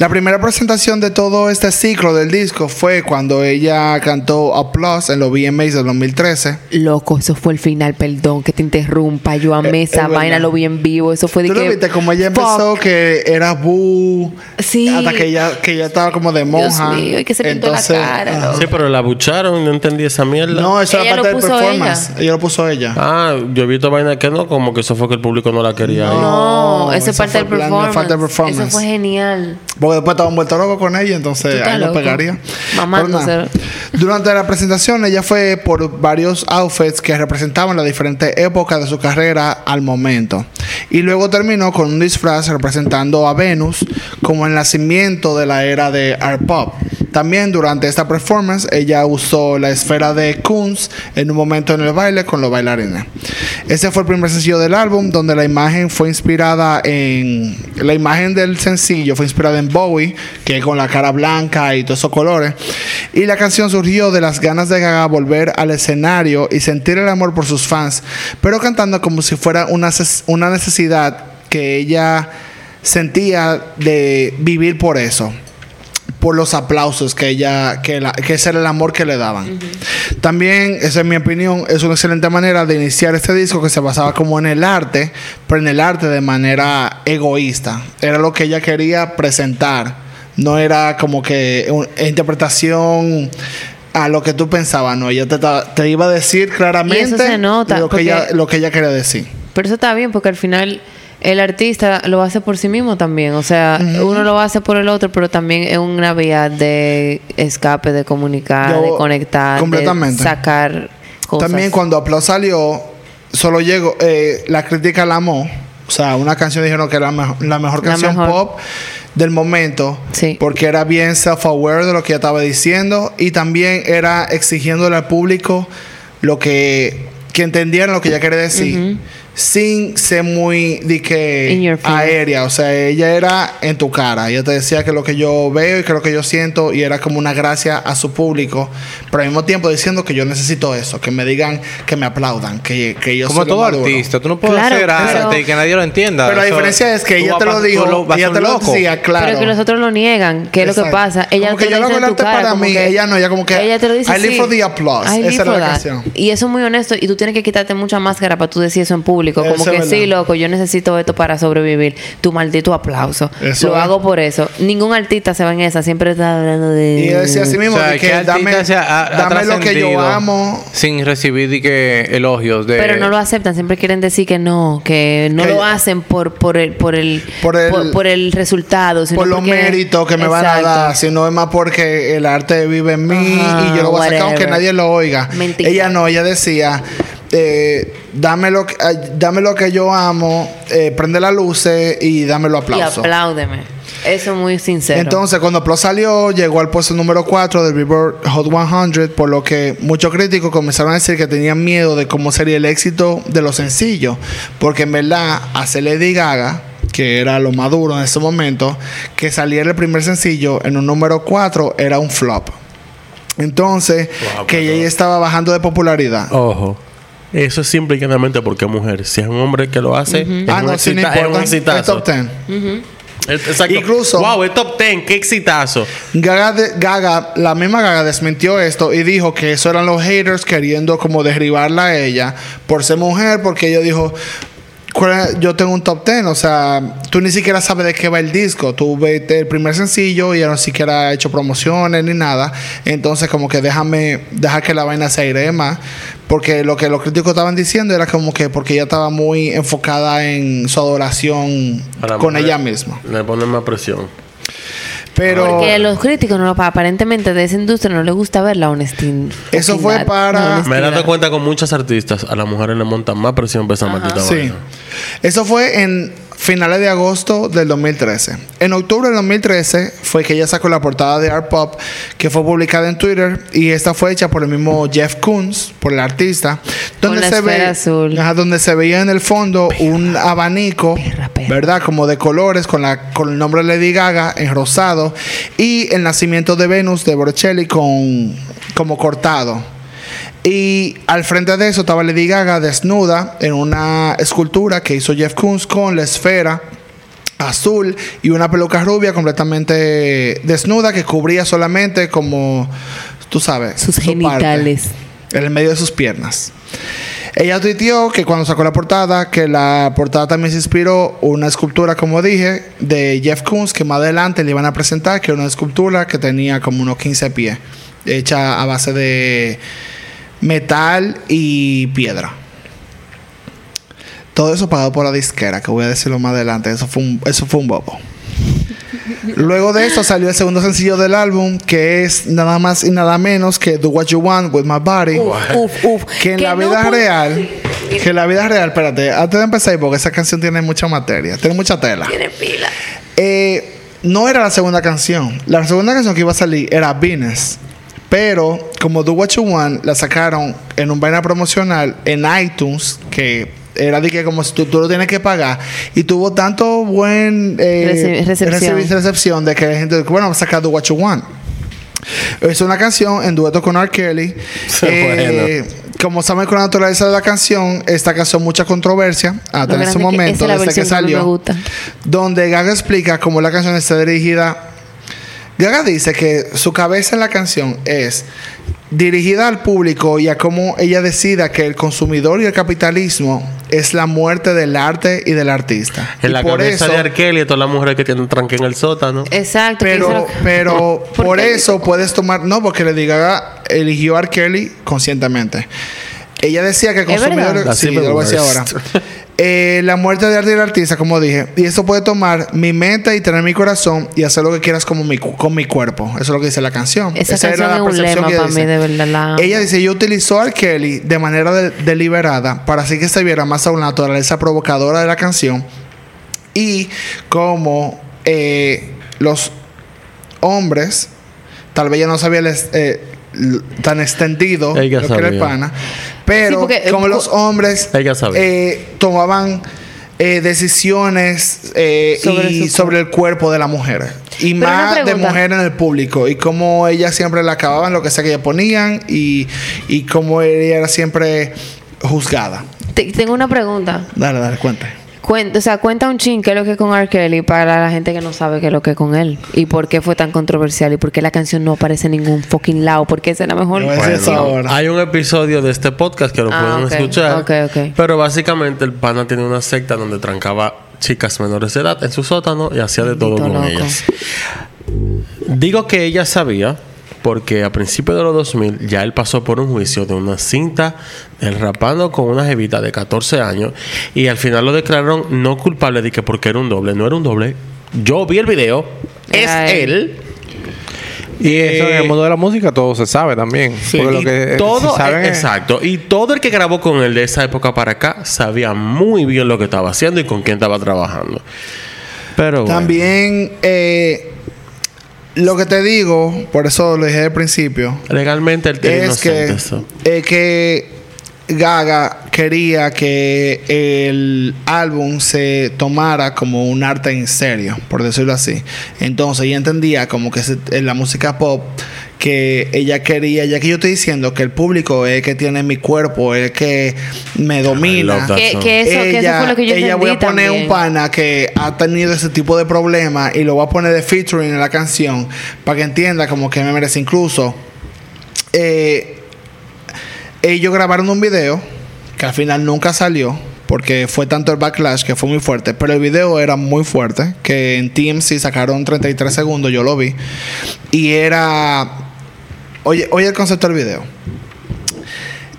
La primera presentación de todo este ciclo del disco fue cuando ella cantó Applause en los VMAs del 2013. Loco, eso fue el final, perdón que te interrumpa. Yo amé Eh, esa es vaina, lo vi en vivo. Eso fue de ¿Tú que. lo viste? Como ella empezó, fuck. que era Boo. Sí. Hasta que ella, que ella estaba como de monja. mío, y que se pintó la cara, ajá. loco. Sí, pero la bucharon, no entendí esa mierda. No, eso Ella era parte del puso performance. Ella. lo puso ella. Ah, yo he visto vaina que no, como que eso fue que el público no la quería. No, No, eso es eso parte fue del performance. falta de performance. Eso fue genial. Porque después estaba vuelto loco con ella, entonces ahí lo pegaría. Mamándose. Pero nada, Durante la presentación, ella fue por varios outfits que representaban las diferentes épocas de su carrera al momento. Y luego terminó con un disfraz representando a Venus como el nacimiento de la era de art pop. También durante esta performance, ella usó la esfera de Kunz en un momento en el baile con los bailarines. Ese fue el primer sencillo del álbum, donde la imagen fue inspirada en. La imagen del sencillo fue inspirada en Bowie, que con la cara blanca y todos esos colores. Y la canción surgió de las ganas de Gaga volver al escenario y sentir el amor por sus fans, pero cantando como si fuera una, una necesidad que ella sentía de vivir por eso por los aplausos que ella que, la- que ese era el amor que le daban también esa es mi opinión es una excelente manera de iniciar este disco que se basaba como en el arte pero en el arte de manera egoísta era lo que ella quería presentar No era como que una interpretación a lo que tú pensabas, no. Ella te, te iba a decir claramente se nota, lo, que ella, lo que ella quería decir. Pero eso está bien porque al final el artista lo hace por sí mismo también. O sea, uno lo hace por el otro, pero también es una vía de escape, de comunicar, Yo- de conectar, completamente. de sacar cosas. También cuando Upload salió, solo llegó, eh, la crítica la amó. O sea, una canción dijeron que era la, mejo- la mejor La canción mejor. pop del momento. Sí. Porque era bien self-aware de lo que ella estaba diciendo. Y también era exigiéndole al público lo que, que entendieran lo que ella quería decir. Sin ser muy de que aérea. O sea, ella era en tu cara. Ella te decía que lo que yo veo y que lo que yo siento. Y era como una gracia a su público. Pero al mismo tiempo diciendo que yo necesito eso. Que me digan, que me aplaudan. Que, que yo Como todo maduro. artista, tú no puedes Claro, hacer arte pero- y que nadie lo entienda. Pero la Eso- diferencia es que ella te lo dijo. lo- ella te lo decía, claro. Pero que los otros lo niegan, ¿qué es lo que Exacto. pasa? Ella como te que yo lo hago el arte cara, para como mí. que- Ella no, ella como que. Ella te lo dice I live así. for the applause. Esa for la canción. Y eso es muy honesto. Y tú tienes que quitarte mucha máscara para tú decir eso en público. Como es que verdad. sí, loco, yo necesito esto para sobrevivir. Tu maldito aplauso. Eso lo es. hago por eso. Ningún artista se va en esa. Siempre está hablando de... Y ella decía así mismo: O sea, de que ¿qué artista dame, se ha- ha dame lo que yo amo. Sin recibir de que elogios de. Pero no lo aceptan, siempre quieren decir que no, que no Que- lo hacen por, por el, por el, Por el- por, el resultado, sino Por los porque- méritos que me van a dar, sino es más porque el arte vive en mí Ajá, y yo lo voy a sacar aunque nadie lo oiga. Mentira. Ella no, ella decía, eh, dame, lo que, ay, dame lo que yo amo, eh, prende las luces y dame los Y aplausos. apláudeme. Eso es muy sincero. Entonces, cuando Upload salió, llegó al puesto número 4 del Billboard Hot 100, por lo que muchos críticos comenzaron a decir que tenían miedo de cómo sería el éxito de los sencillos, porque en verdad, hacer Lady Gaga, que era lo más duro en ese momento, que saliera el primer sencillo en un número 4 era un flop. Entonces, Wow, que ella estaba bajando de popularidad. Ojo. Eso es simple y llanamente porque es mujer. Si es un hombre que lo hace, es ah, un no, es un. Es top 10. Es- Exacto. Incluso- Wow, es top 10. Qué exitazo. Gaga, de- Gaga, la misma Gaga desmintió esto y dijo que eso eran los haters queriendo como derribarla a ella por ser mujer, porque ella dijo, "¿Cuál es? Yo tengo un top 10, o sea, tú ni siquiera sabes de qué va el disco, tú ves el primer sencillo y ella no siquiera ha hecho promociones ni nada, entonces como que déjame, deja que la vaina se aire más, porque lo que los críticos estaban diciendo era como que porque ella estaba muy enfocada en su adoración con ella misma. Le ponen más presión. Pero... Porque a los críticos, no, aparentemente de esa industria no les gusta ver la honestidad. Eso fue para- Me he dado cuenta con muchas artistas, a las mujeres le montan más presión por esa maldita Sí. vaina. Eso fue en finales de agosto del 2013. En octubre del 2013 fue que ella sacó la portada de Art Pop, que fue publicada en Twitter, y esta fue hecha por el mismo Jeff Koons, por el artista, donde la se ve, azul. Ajá, donde se veía en el fondo un abanico, Perra, perra. ¿verdad? Como de colores con la con el nombre de Lady Gaga en rosado y el nacimiento de Venus de Botticelli con como cortado. Y al frente de eso estaba Lady Gaga desnuda en una escultura que hizo Jeff Koons con la esfera azul y una peluca rubia completamente desnuda que cubría solamente como, tú sabes, Sus su parte, genitales. en el medio de sus piernas. Ella tuiteó que cuando sacó la portada, que la portada también se inspiró una escultura, como dije, de Jeff Koons, que más adelante le iban a presentar, que era una escultura que tenía como unos 15 pies, hecha a base de metal y piedra. Todo eso pagado por la disquera, que voy a decirlo más adelante. Eso fue un, eso fue un bobo. (laughs) Luego de esto salió el segundo sencillo del álbum, que es nada más y nada menos que Do What You Want With My Body. Uf, uf. Que en la vida real, que en la vida real, espérate, antes de empezar, porque esa canción tiene mucha materia, tiene mucha tela. Tiene pila. Eh, no era la segunda canción. La segunda canción que iba a salir era Venus. Pero como Do What You Want la sacaron en un vaina promocional en iTunes que era de que como si tú, tú lo tienes que pagar y tuvo tanto buen eh, Rece- recepción. recepción de que la gente dijo, bueno vamos a sacar Do What You Want es una canción en dueto con R. Kelly (laughs) Eh, como saben con la naturaleza de la canción esta causó mucha controversia hasta en ese que momento desde que salió gusta. donde Gaga explica cómo la canción está dirigida. Gaga dice que su cabeza en la canción es dirigida al público y a cómo ella decida que el consumidor y el capitalismo es la muerte del arte y del artista. En y la por cabeza eso, de Arkeli y todas las mujeres que tienen tranque en el sótano. Exacto. pero, pero ¿Por eso puedes tomar, no, porque Lady Gaga eligió a R. Kelly conscientemente. Ella decía que ¿Es consumidores, verdad? sí, lo voy a decir ahora. (laughs) Eh, la muerte de arte y del artista, como dije, y eso puede tomar mi mente y tener mi corazón y hacer lo que quieras como mi, con mi cuerpo. Eso es lo que dice la canción. Esa era canción la percepción que ella mí, dice. de verdad. La amo. Ella dice, yo utilizó a R. Kelly de manera de- deliberada para así que se viera más aún la naturaleza provocadora de la canción y como eh, los hombres, tal vez ya no sabía el eh, tan extendido lo que era el pana, pero Sí, porque, eh, como co- los hombres eh, tomaban eh, decisiones eh, Sobre y sobre el cuerpo de la mujer. Y Pero más de mujer en el público. Y cómo ella siempre la acababan, lo que sea que ella ponían. Y, y cómo ella era siempre juzgada. Te- tengo una pregunta. Dale, dale, cuenta. Cuenta, o sea, cuenta un chin qué es lo que es con R. Kelly para la gente que no sabe qué es lo que es con él. Y por qué fue tan controversial. Y por qué la canción no aparece en ningún fucking lado. Porque esa es la mejor. Hay un episodio de este podcast que lo Ah, pueden escuchar. Pero básicamente el pana tiene una secta donde trancaba chicas menores de edad en su sótano y hacía de todo con loco. ellas. Digo que ella sabía porque a principios de los 2000 ya él pasó por un juicio de una cinta del rapando con una jevita de 14 años y al final lo declararon no culpable de que porque era un doble, no era un doble. Yo vi el video, es él. él. Y eso en Eh, el mundo de la música todo se sabe también. Porque lo y que todo, se saben eh, es- exacto. Y todo el que grabó con él de esa época para acá sabía muy bien lo que estaba haciendo y con quién estaba trabajando. Pero bueno. También, eh, lo que te digo, por eso lo dije al principio, legalmente él tiene es que, eso. eh, que Gaga quería que el álbum se tomara como un arte en serio, por decirlo así. Entonces ella entendía como que se- en la música pop que ella quería, ya que yo estoy diciendo que el público es el que tiene mi cuerpo, es el que me domina. Que, que eso, que eso fue lo que yo ella voy a poner también. un pana que ha tenido ese tipo de problemas y lo voy a poner de featuring en la canción para que entienda como que me merece incluso eh, ellos grabaron un video que al final nunca salió porque fue tanto el backlash que fue muy fuerte pero el video era muy fuerte que en TMC sacaron 33 segundos yo lo vi y era oye oye el concepto del video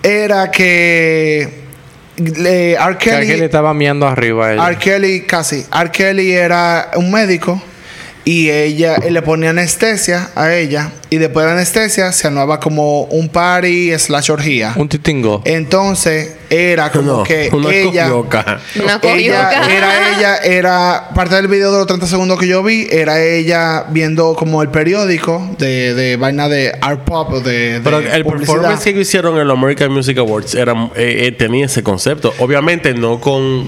era que eh, R. Kelly- le estaba miando arriba a ella. R. Kelly, casi. R. Kelly era un médico y ella él le ponía anestesia a ella y después de la anestesia se armaba como un party slash orgía. Un titingo. Entonces era como No, que una ella copioca. Una ella copioca. era ella era parte del video de los 30 segundos que yo vi era ella viendo como el periódico de, de vaina de art pop de, de Pero el publicidad. performance que hicieron en los American Music Awards era, eh, eh, tenía ese concepto. Obviamente no con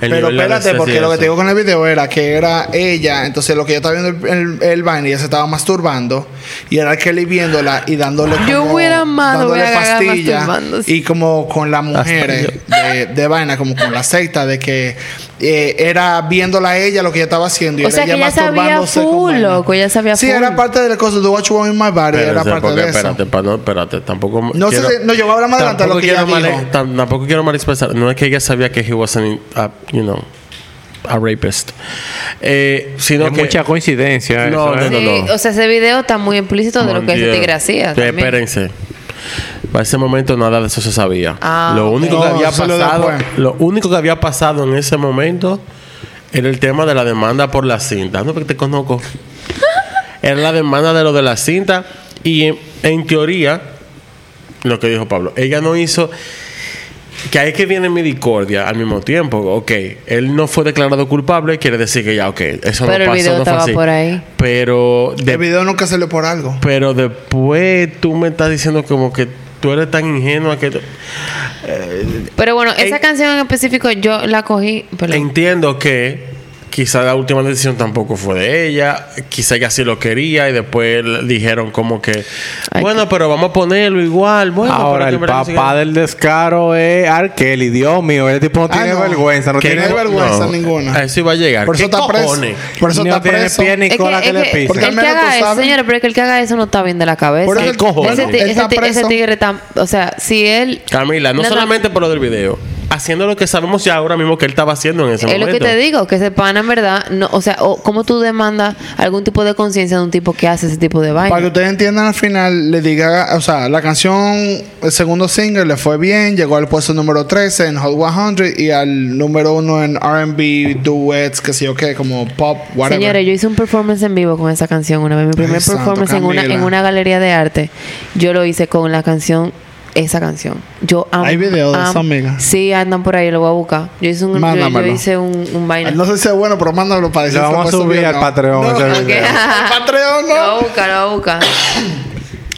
el Pero nivel de espérate, porque lo que te digo con el video era que era ella, entonces lo que yo estaba viendo el, el, el vaina y ella se estaba masturbando y era Kelly viéndola y dándole como, Yo hubiera amado dándole ver a Gaga pastilla masturbándose. y como con las mujeres de, de vaina, como con la secta de que eh, era viéndola a ella lo que ella estaba haciendo y O sea, que ella sabía full, loco, ella sabía Sí, full. era parte de la cosa de What You Want in My Body, era Espérate, parte porque, de eso. espérate, pa- no, espérate, tampoco No sé si- no, yo voy a hablar más adelante de lo que ella quiero mal- dijo. tam- tampoco quiero mal expresar. No es que ella sabía que he wasn't, a, you know, a rapist. Eh, sino Es que mucha coincidencia. No, eso, no, ¿eh? Sí, O sea, ese video está muy implícito de lo que ese Dios. tigre hacía. Sí, también. Espérense. Para ese momento nada de eso se sabía. Ah, lo único que había pasado, lo único que había pasado en ese momento era el tema de la demanda por la cinta. No, porque te conozco. (laughs) era la demanda de lo de la cinta y en, en teoría lo que dijo Pablo, ella no hizo que ahí es que viene mi discordia al mismo tiempo. Ok, él no fue declarado culpable, quiere decir que ya, ok, eso Pero el no pasó, video no fue así. por ahí. Pero de- El video nunca salió por algo. pero después tú me estás diciendo como que tú eres tan ingenua que... Pero bueno, esa Eh, canción en específico yo la cogí. perdón. Entiendo que quizá la última decisión tampoco fue de ella, quizá ella sí lo quería y después dijeron como que, Ay, bueno, pero vamos a ponerlo igual. Bueno, Ahora, pero el papá del descaro es R. Kelly. Dios mío, ese tipo no Ah, tiene no. vergüenza. No tiene no vergüenza No, ninguna. A eso iba a llegar. Por eso ¿Qué está preso. Por eso está tiene preso. pie ni Es cola que, que, le pise. Porque el que haga eso, señores, pero es que el que haga eso no está bien de la cabeza. Por eso- ese, ese tigre está. O sea, si él. Camila, no. solamente por lo del video. Haciendo lo que sabemos ya ahora mismo que él estaba haciendo en ese Es momento. lo que te digo, que ese pana en verdad, no, o sea, o, ¿cómo tú demandas algún tipo de conciencia de un tipo que hace ese tipo de Para que ustedes entiendan al final, le diga, o sea, la canción, el segundo single le fue bien, llegó al puesto número 13 en Hot 100 y al número uno en RB, duets, que sé yo qué, como pop, whatever. Señores, yo hice un performance en vivo con esa canción una vez. Mi primer performance en una, en una galería de arte. Yo lo hice con la canción, esa canción. Yo am- Hay video de am- eso, amiga. Sí, andan por ahí, lo voy a buscar. Yo hice un, yo- yo, Mándamelo. hice un, un vaina. No sé si es bueno, pero mándalo para decir Lo vamos a subir al no. Patreon. No. (laughs) Patreon Lo voy a buscar, lo voy a buscar.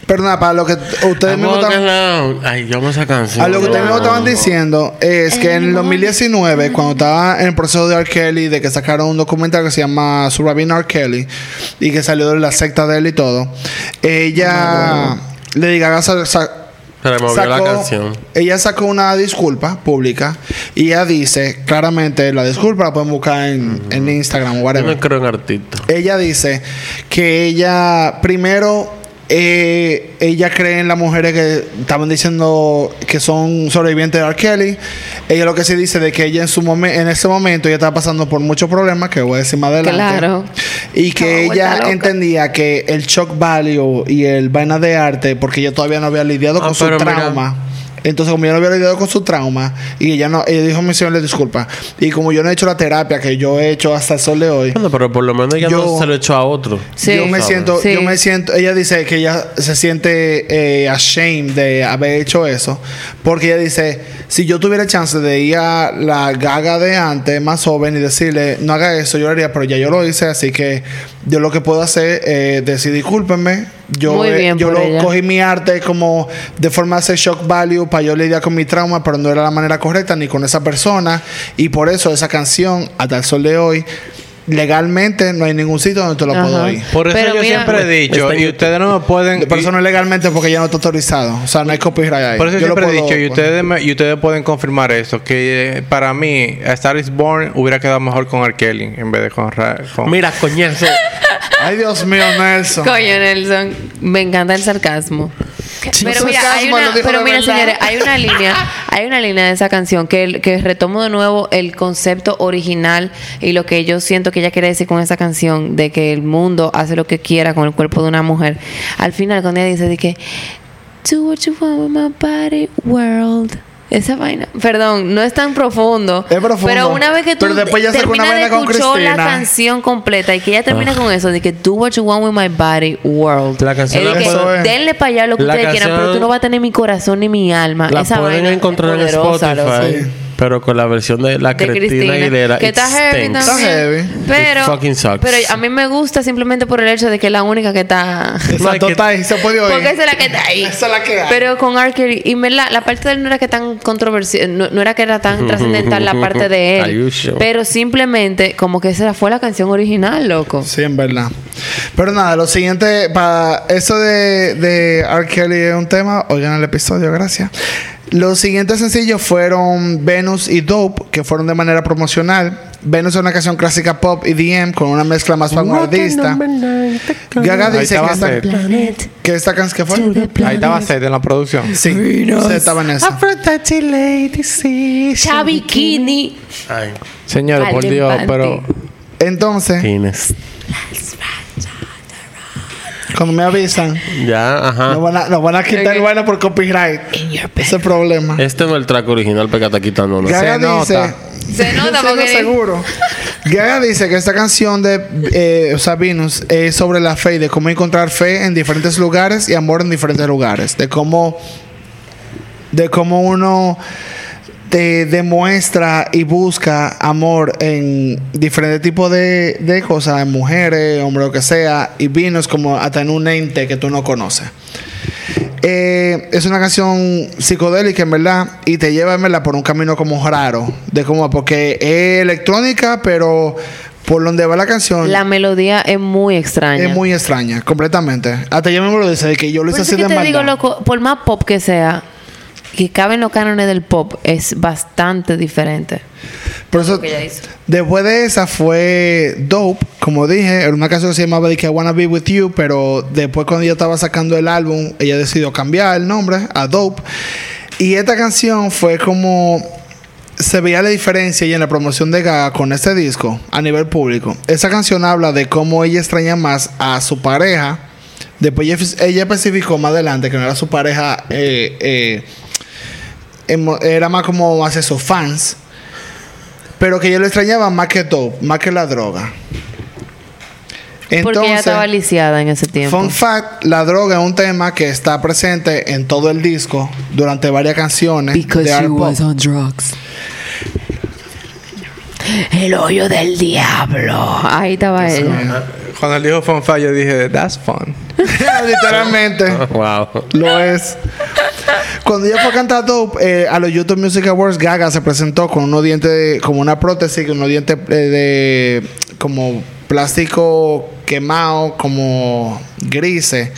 Pero nada, para lo que ustedes mismos estaban- Ay, yo amo esa canción. A lo que ustedes mismos estaban diciendo es que en el 2019, cuando estaba en el proceso de R. Kelly, de que sacaron un documental que se llama Surviving R. Kelly y que salió de la secta de él y todo, ella, Lady Gaga sa- sa- Se removió la canción. ella sacó una disculpa pública y ella dice claramente, la disculpa la pueden buscar en, en Instagram o Yo whatever. no creo en artistas. Ella dice que ella, primero, eh, ella cree en las mujeres que estaban diciendo que son sobrevivientes de R. Kelly. Ella lo que sí dice de que ella en su momento, en ese momento, ella estaba pasando por muchos problemas, que voy a decir más adelante. Claro. Y que ella entendía que el shock value y el vaina de arte, porque ella todavía no había lidiado Ah, con su mira. Entonces, como yo no había lidiado con su trauma, y ella no, ella dijo, mi señor, le disculpa. Y como yo no he hecho la terapia que yo he hecho hasta el sol de hoy, Bueno, pero por lo menos ella Yo- no se lo echó a otro. Sí. yo me ¿sabes? siento, Sí. yo me siento, ella dice que ella se siente eh, ashamed de haber hecho eso, porque ella dice, si yo tuviera chance de ir a la gaga de antes, más joven, y decirle, no haga eso, yo lo haría, pero ya yo lo hice, así que yo lo que puedo hacer es decir, discúlpenme, yo, Muy bien yo lo ella. cogí mi arte como de forma de hacer shock value para yo lidiar con mi trauma, pero no era la manera correcta ni con esa persona, y por eso esa canción, hasta el sol de hoy, legalmente no hay ningún sitio donde te lo puedo oír. Por eso Pero yo mira- siempre he dicho, y ustedes no me pueden... Por eso no es legalmente porque ya no está autorizado. O sea, no hay copyright ahí. Por eso Yo lo siempre he puedo- dicho, y ustedes, me- y ustedes pueden confirmar eso, que eh, para mí, A Star is Born hubiera quedado mejor con R. Kelly en vez de con... Ra- con- Mira, coñazo. Ay, Dios mío, Nelson. Coño, Nelson, me encanta el sarcasmo. Pero mira, hay una, pero mira, señores, hay una línea, (laughs) hay una línea de esa canción que, que retomo de nuevo el concepto original y lo que yo siento que ella quiere decir con esa canción de que el mundo hace lo que quiera con el cuerpo de una mujer. Al final, cuando ella dice de que do what you want with my body, world. Esa vaina, perdón, no es tan profundo. Es profundo. Pero una vez que tú terminas de escuchar la canción completa y que ella termina con eso de que do what you want with my body, world. La canción Es de la que denle para allá lo que La ustedes quieran, pero tú no vas a tener mi corazón ni mi alma. La Esa pueden vaina es encontrar en poderosa, Spotify. Pero con la versión de la de Cristina. Aguilera. Que está heavy. Está heavy. Pero, It fucking sucks. pero a mí me gusta simplemente por el hecho de que es la única que está. Exacto, está ahí. Se puede oír. Porque esa es la que está ahí. Esa es la que hay. Pero con R. Kelly, y me la, la parte de él no era que tan controversial, no, no era que era tan (laughs) trascendental la parte de (laughs) él. sure? Pero simplemente, como que esa fue la canción original, loco. Sí, en verdad. Pero nada, lo siguiente, para eso de, de R. Kelly es un tema, oigan el episodio, gracias. Los siguientes sencillos fueron Venus y Dope, que fueron de manera promocional. Venus es una canción clásica pop y DM con una mezcla más vanguardista. Gaga dice estaba que esta, Seth. que esta canción que fue. Ahí estaba Seth en la producción. Sí, se estaba en esa. Chavi Kini. Ay, Señores, por Dios, pero... Entonces, tienes. Cuando me avisan, Ya, ajá. nos van a, nos van a quitar Ok. vaina por copyright. Ese es el problema. Este no es el track original porque está quitando. ¿no? Gaga Se dice, (laughs) nota. Se nota porque- seguro. (laughs) Gaga dice que esta canción de eh, Venus es sobre la fe y de cómo encontrar fe en diferentes lugares y amor en diferentes lugares. De cómo, de cómo uno te demuestra y busca amor en diferentes tipos de, de cosas, en mujeres, hombre, lo que sea, y Venus como hasta en un ente que tú no conoces. Eh, es una canción psicodélica, en verdad, y te lleva, en verdad, por un camino como raro, de como, porque es electrónica, pero por donde va la canción La melodía es muy extraña. es muy extraña, completamente. Hasta yo mismo lo dice, de que yo lo Por hice eso así que de te digo, maldad. loco, por más pop que sea, que cabe en los cánones del pop, es bastante diferente. Por eso, después de esa fue Dope, como dije, era una canción que se llamaba que I Wanna Be With You, pero después cuando ella estaba sacando el álbum, ella decidió cambiar el nombre a Dope. Y esta canción fue como se veía la diferencia y en la promoción de Gaga con este disco a nivel público. Esa canción habla de cómo ella extraña más a su pareja. Después ella, ella especificó más adelante que no era su pareja, eh, eh, era más como hacia sus fans. Pero que ella lo extrañaba más que dope, más que la droga. Porque ella estaba lisiada en ese tiempo. Fun fact, la droga es un tema que está presente en todo el disco durante varias canciones de art pop. on drugs. El hoyo del diablo. Ahí estaba ella. Cuando él dijo fun fact, yo dije, that's fun. (laughs) Literalmente (laughs) Wow. lo es. Cuando ella fue a cantar Dope eh, a los YouTube Music Awards, Gaga se presentó con unos dientes, como una prótesis, con unos dientes eh, de como plástico quemado, como grises.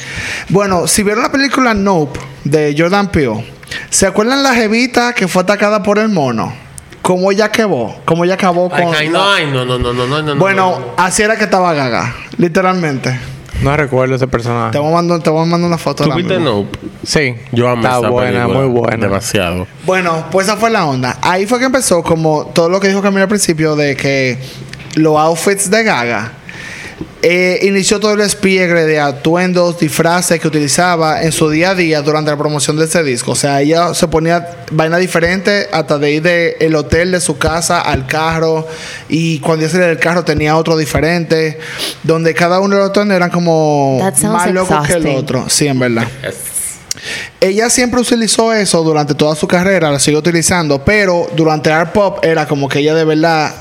Bueno, si vieron la película Nope de Jordan Peele, ¿se acuerdan la jevita que fue atacada por el mono? ¿Cómo ella acabó? ¿Cómo ella acabó con Ay, no, no, no, no, no, no, no. Bueno, no. así era que estaba Gaga, literalmente. No recuerdo ese Te personaje. voy a mandar, te voy a mandar una foto. ¿Tú viste. Nope? Sí. Yo amé Está esa buena, película. muy buena. Demasiado. Bueno, pues esa fue la onda. Ahí fue que empezó como todo lo que dijo Camila al principio de que los outfits de Gaga. Eh, inició todo el despliegue de atuendos, disfraces que utilizaba en su día a día durante la promoción de este disco. O sea, ella se ponía vaina diferente hasta de ir del hotel de su casa al carro. Y cuando ella salía del carro tenía otro diferente. Donde cada uno de los atuendos eran como más locos que el otro. Sí, en verdad. Ella siempre utilizó eso durante toda su carrera, lo sigue utilizando, pero durante Art Pop era como que ella de verdad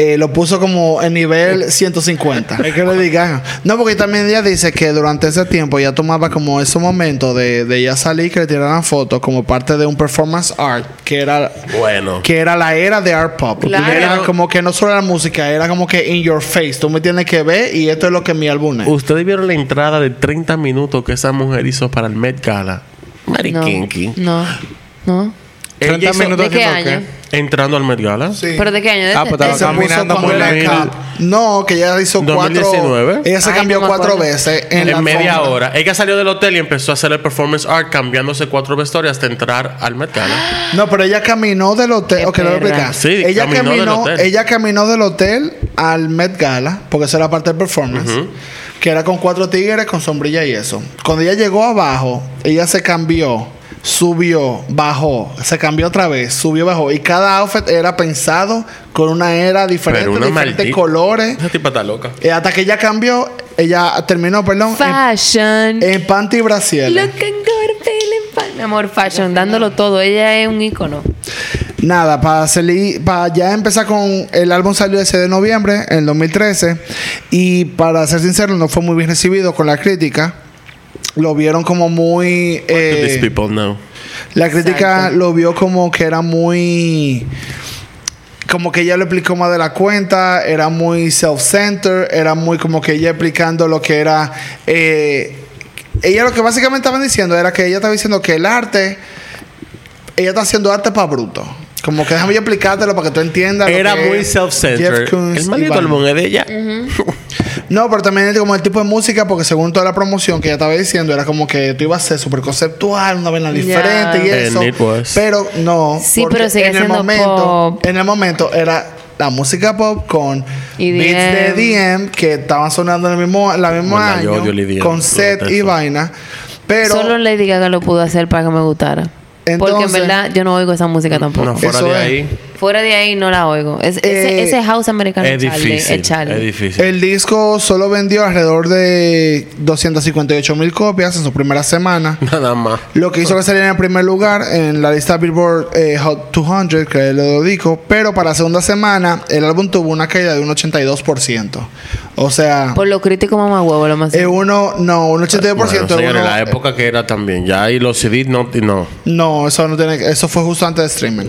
eh, lo puso como en nivel 150. Es que le digan. No, porque también ella dice que durante ese tiempo ella tomaba como ese momento de, de ella salir que le tiraran fotos como parte de un performance art que era Bueno. que era la era de art pop. Claro. Era como que no solo la música, era como que in your face. Tú me tienes que ver y esto es lo que mi álbum es. Ustedes vieron la entrada de 30 minutos que esa mujer hizo para el Met Gala. No. Mariquinqui. No. No. 30 Ella hizo- minutos ¿De qué haciendo año? Entrando al Met Gala. Sí. ¿Pero de qué año? ¿De Ah, pues este- estaba se puso caminando cuando muy era. No, que ella hizo 2019. cuatro. Ella se Ay, cambió no me cuatro acuerdo. veces en, En, la media alfombra. hora. Ella salió del hotel y empezó a hacer el performance art cambiándose cuatro vestuarios hasta entrar al Met Gala. No, pero ella caminó del hotel. Qué Ok, lo voy a perra. explicar. Sí, ella caminó caminó, del hotel. ella caminó del hotel al Met Gala, porque eso era parte del performance, que era con cuatro tigres con sombrilla y eso. Cuando ella llegó abajo, ella se cambió, subió, bajó, se cambió otra vez, subió, bajó. Y cada outfit era pensado con una era diferente, una diferentes maldita- colores. Esa tipa está loca. Y hasta que ella cambió, ella terminó, perdón, en, Fashion. en panty y brasier. Mi amor, fashion, dándolo todo. Ella es un ícono. Nada, para salir, para ya empezar con el álbum salió ese de noviembre, en el 2013, y para ser sincero, no fue muy bien recibido con la crítica. Lo vieron como muy. Do these eh, people know? la crítica Exacto. lo vio como que era muy. Como que ella lo explicó más de la cuenta, era muy self-centered, era muy como que ella explicando lo que era. eh, ella lo que básicamente estaban diciendo era que ella estaba diciendo que el arte. Ella está haciendo arte para bruto. Como que déjame yo explicártelo para que tú entiendas. lo Era que muy self-centered. El maldito álbum es de ella. No, pero también es como el tipo de música, porque según toda la promoción que ella estaba diciendo, era como que tú ibas a ser súper conceptual, una vaina Ya. diferente y And eso. it was. Pero no. Sí, pero sigue en el siendo momento, pop. En el momento era la música pop con EDM. beats de EDM que estaban sonando en el mismo, la Bueno, yo año, odio el EDM, con set y vaina. Pero Solo Lady Gaga lo pudo hacer para que me gustara. Porque en Entonces- verdad yo no oigo esa música tampoco. No, fuera Eso de es. Fuera de ahí no la oigo. Es- ese, Eh, ese house americano Es Charlie, difícil. es Charlie. Es difícil. el disco solo vendió alrededor de 258 mil copias en su primera semana. (laughs) Nada más. Lo que hizo que saliera en primer lugar en la lista Billboard eh, Hot 200, que lo dijo, pero para la segunda semana el álbum tuvo una caída de un 82%. O sea, Por lo crítico mamá huevo lo más. es uno, no, un 82%. Bueno, es señores, uno- la época que era también. Ya ahí los CDs no. no. no, eso no tiene, eso fue justo antes de streaming.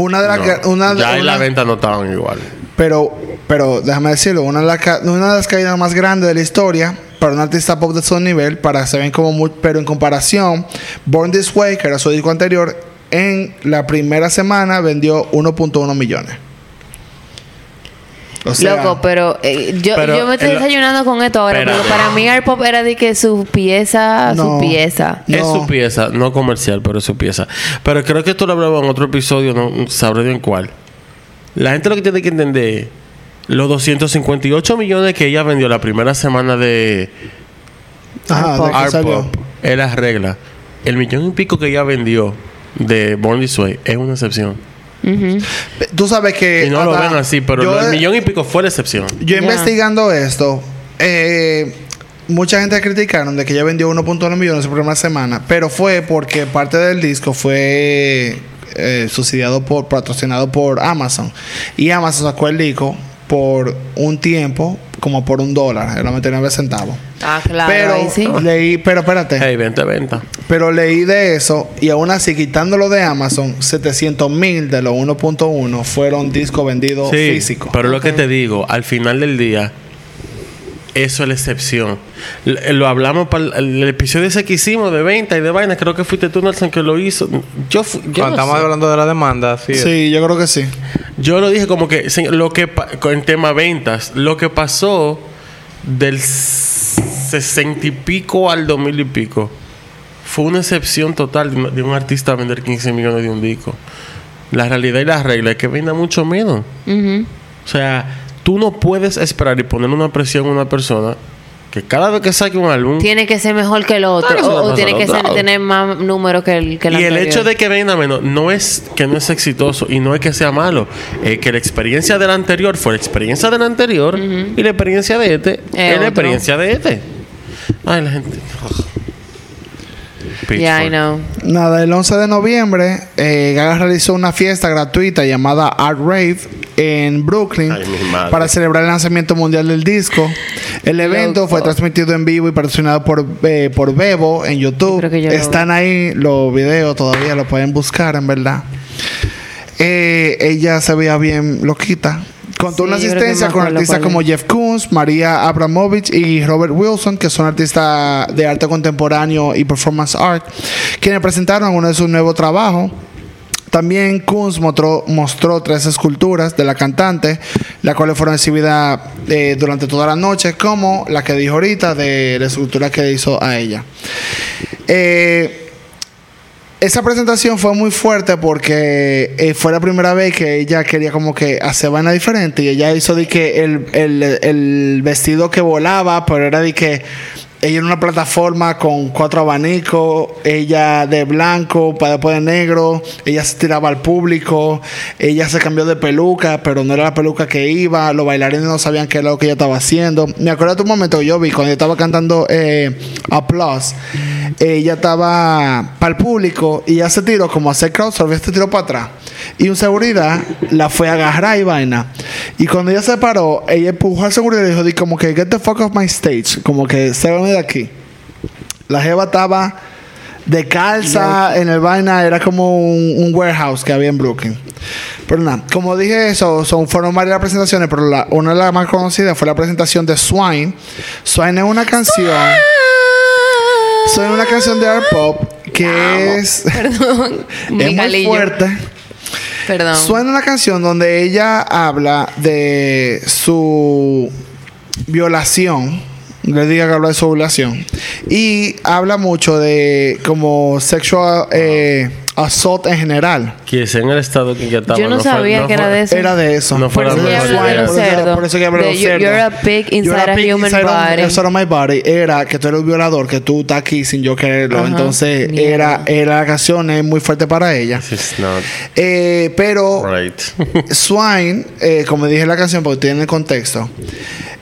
Una de las, no. una, ya una- la venta no estaban igual. pero, pero déjame decirlo, una de, las una de las caídas más grandes de la historia para un artista pop de su nivel, para se ven como muy, pero en comparación, Born This Way, que era su disco anterior, en la primera semana vendió 1.1 millones. O O sea, Loco, pero, eh, yo, Pero yo me estoy desayunando con esto ahora, porque para mí Art Pop era de que su pieza, No. su pieza. Es su pieza, no comercial, pero es su pieza. Pero creo que esto lo hablaba en otro episodio, no sabré bien cuál. La gente lo que tiene que entender los 258 millones que ella vendió la primera semana de Ajá, Art. Pop es la regla. El millón y pico que ella vendió de Born This Way es una excepción. Tú sabes que. Y no lo ven así, pero yo, el millón y pico fue la excepción. Yo investigando esto, eh, mucha gente criticaron de que ella vendió 1.1 millones en su primera semana, pero fue porque parte del disco fue eh, subsidiado por, patrocinado por Amazon. Y Amazon sacó el disco por un tiempo, como por un dólar, era 99 centavos. Ah, claro, pero ahí sí. leí, pero espérate. Hey, venta, venta. Pero leí de eso y aún así quitándolo de Amazon, 700 mil de los 1.1 fueron discos vendidos Sí, físicos. pero lo que te digo, al final del día, eso es la excepción. L- lo hablamos para el, el episodio ese que hicimos de venta y de vainas. Creo que fuiste tú, Nelson, que lo hizo. Yo, fu- yo, Cuando no estamos sé. hablando de la demanda, sí. Sí, yo creo que sí. yo lo dije como que lo que en tema ventas, lo que pasó del sesenta y pico al dos mil y pico fue una excepción total de un, de un artista vender 15 millones de un disco. La realidad y la regla es que venda mucho menos. O sea, tú no puedes esperar y poner una presión a una persona que cada vez que saque un álbum Tiene que ser mejor que el otro. O, tiene que ser- tener más números que el que el y el hecho de que venda menos no es que no es exitoso y no es que sea malo, es que la experiencia del anterior fue la experiencia del anterior y la experiencia de este es, la experiencia de este. Ay, la gente. Yeah, I know. Nada, el 11 de noviembre, eh, Gaga realizó una fiesta gratuita llamada Art Rave en Brooklyn Ay, para celebrar el lanzamiento mundial del disco. El evento Loco. fue transmitido en vivo y patrocinado por, eh, por Bebo en YouTube. Lo- Están ahí los videos, todavía lo pueden buscar, en verdad. Eh, ella se veía bien loquita. Contó Sí, una asistencia con artistas como. Jeff Koons, María Abramovich y Robert Wilson, que son artistas de arte contemporáneo y performance art, quienes presentaron uno de sus nuevos trabajos. También Kunz mostró, mostró tres esculturas de la cantante, las cuales fueron exhibidas eh, durante toda la noche, como la que dijo ahorita de la escultura que hizo a ella. Eh, esa presentación fue muy fuerte porque eh, fue la primera vez que ella quería como que hacer vaina diferente y ella hizo de que el, el, el vestido que volaba, pero era de que ella en una plataforma con cuatro abanicos, ella de blanco, para después de negro, ella se tiraba al público, ella se cambió de peluca, pero no era la peluca que iba, los bailarines no sabían qué era lo que ella estaba haciendo. Me acuerdo de un momento que yo vi cuando ella estaba cantando eh, Applause, ella estaba para el público y se tiró como a hacer crowdsurf, ella se tiró para atrás. Y un seguridad la fue a agarrar y vaina. Y cuando ella se paró, ella empujó al seguridad y dijo, di como que get the fuck off my stage, como que se de aquí. La jeva estaba de calza en el vaina, era como un, un warehouse que había en Brooklyn. Pero nada, como dije eso, son, fueron varias presentaciones, pero la- una de las más conocidas fue la presentación de Swine. Swine es una canción. Es una canción de art pop que es, (laughs) Perdón. (laughs) es Mi muy galillo. fuerte. Perdón. Suena una canción donde ella habla de su violación. Le diga que habla de su violación. Y habla mucho de como sexual eh, assault en general. Que sea en el estado que ya estaba. Yo no, fue- sabía no que fue- era de eso. Era de eso. No fue Por la eso que mejor habla de los Por eso- cerdos. por eso que habla de los cerdos. You're a pig inside You're a a pig human inside body. inside of my body. Era que tú eres un violador, que tú estás aquí sin yo quererlo. Ajá. Entonces, Mierda. era, era la canción es muy fuerte para ella. Not Eh, pero right. (laughs) Swine, eh, como dije en la canción, porque tiene el contexto,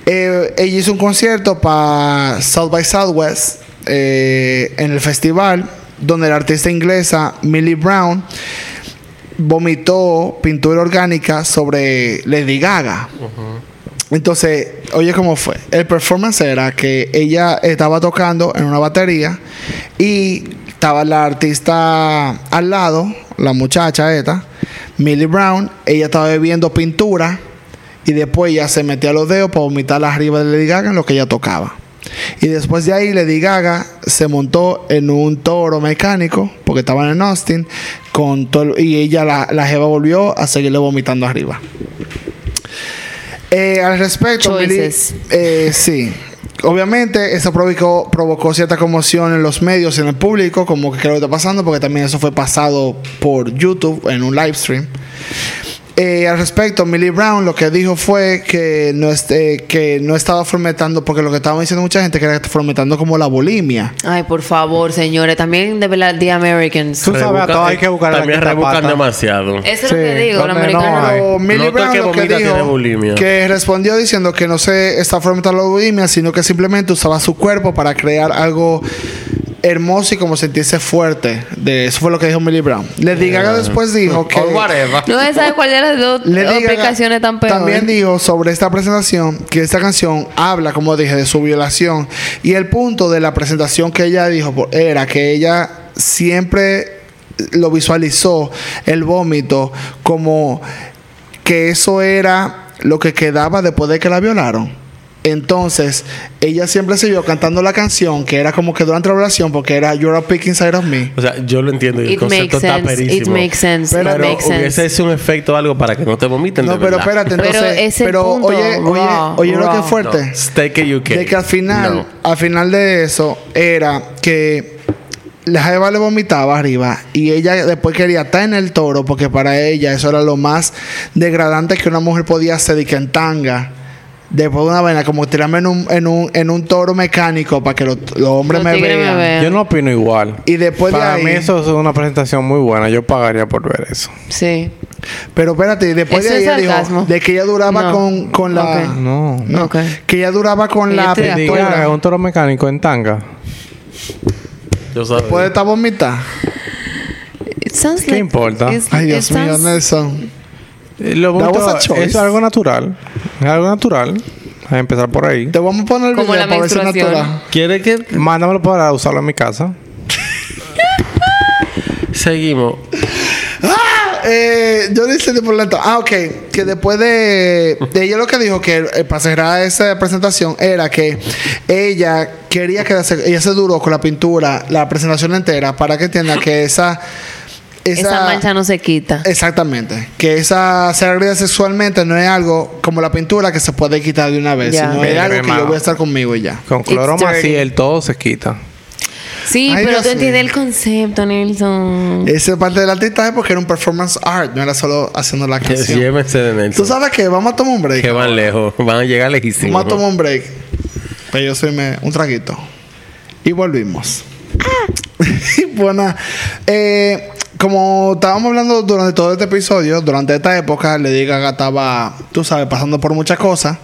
eh, ella hizo un concierto para South by Southwest eh, en el festival, donde la artista inglesa Millie Brown vomitó pintura orgánica sobre Lady Gaga. Entonces, oye, ¿cómo fue? El performance era que ella estaba tocando en una batería y estaba la artista al lado, la muchacha esta, Millie Brown, ella estaba bebiendo pintura y después ella se metía los dedos para vomitar arriba de Lady Gaga en lo que ella tocaba. Y después de ahí Lady Gaga se montó en un toro mecánico, porque estaban en Austin, con todo, y ella, la, la jeva volvió a seguirle vomitando arriba. Eh, al respecto. Millie, eh, sí. Obviamente, eso provocó, provocó cierta conmoción en los medios y en el público, como que creo que está pasando, porque también eso fue pasado por YouTube en un live stream. Eh, al respecto, Millie Brown lo que dijo fue que no, este, que no estaba fomentando, porque lo que estaba diciendo mucha gente que era fomentando como la bulimia. Ay, por favor, señores. También de verdad, The Americans. Tú sabes, a hay que buscar la También quinta rebuscan demasiado. Eso es lo que digo, el donde no Millie No Brown que lo que dijo, bulimia. que respondió diciendo que no se está fomentando la bulimia, sino que simplemente usaba su cuerpo para crear algo hermoso y como sentirse fuerte. De eso fue lo que dijo Millie Brown. Lady Gaga después dijo que. No se sabe cuál de las dos aplicaciones tan peores. También dijo sobre esta presentación que esta canción habla, como dije, de su violación. Y el punto de la presentación que ella dijo por- era que ella siempre lo visualizó, el vómito, como que eso era lo que quedaba después de que la violaron. Entonces, ella siempre siguió cantando la canción, que era como que durante la violación, porque era You're a Pick Inside of Me. O sea, yo lo entiendo y el It makes concepto está sense. It makes sense. Pero Pero makes hubiese sense. sido un efecto o algo para que no te vomiten No, de pero verdad. espérate, Pero entonces. ese Pero, punto, oye, oye, raw, oye, lo que es fuerte. No, stay que you can. De que al final, No. al final de eso, era que la jeva le vomitaba arriba y ella después quería estar en el toro porque para ella eso era lo más degradante que una mujer podía hacer y que en tanga. Después de una vaina, como tirarme en un, en un, en un toro mecánico para que los, los hombres Los me vean. Yo no opino igual. Y después Para de ahí. mí eso es una presentación muy buena. Yo pagaría por ver eso. Sí. Pero espérate, después de ella dijo de que ella duraba No. con, con la. Ok. No. No, que ella duraba con Ella la de. Gaga, un toro mecánico en tanga. Yo sabía. Estar vomitar. It sounds ¿Qué like- importa? it's- Ay, it Dios mío, sounds- Nelson. Eh, Lo bonito- es algo natural. Es algo natural. A empezar por ahí. Te vamos a poner el Como video la para ver si es natural. ¿Quiere que Mándamelo para usarlo en mi casa. (laughs) seguimos? Ah, eh, yo le hice por lento. Ah, ok. Que después de, de ella lo que dijo que eh, para cerrar esa presentación era que ella quería que se- ella se duró con la pintura la presentación entera para que entienda que esa Esa mancha no se quita. Exactamente. Que esa ser agredida sexualmente no es algo como la pintura que se puede quitar de una vez, Ya. sino es algo que yo voy a estar conmigo y ya. Con cloro dirty. el todo se quita. Sí, Ay, pero tú entiendes el concepto, Nelson. Esa es parte del artista porque era un performance art, no era solo haciendo la (laughs) canción. Llévense de Tú Nelson. sabes que vamos a tomar un break. Que van lejos. Van a llegar lejísimos. Vamos a tomar un break. Pero yo soy me- un traguito. Y volvimos. (laughs) bueno, eh, como estábamos hablando durante todo este episodio, durante esta época, Lady Gaga estaba, tú sabes, pasando por muchas cosas.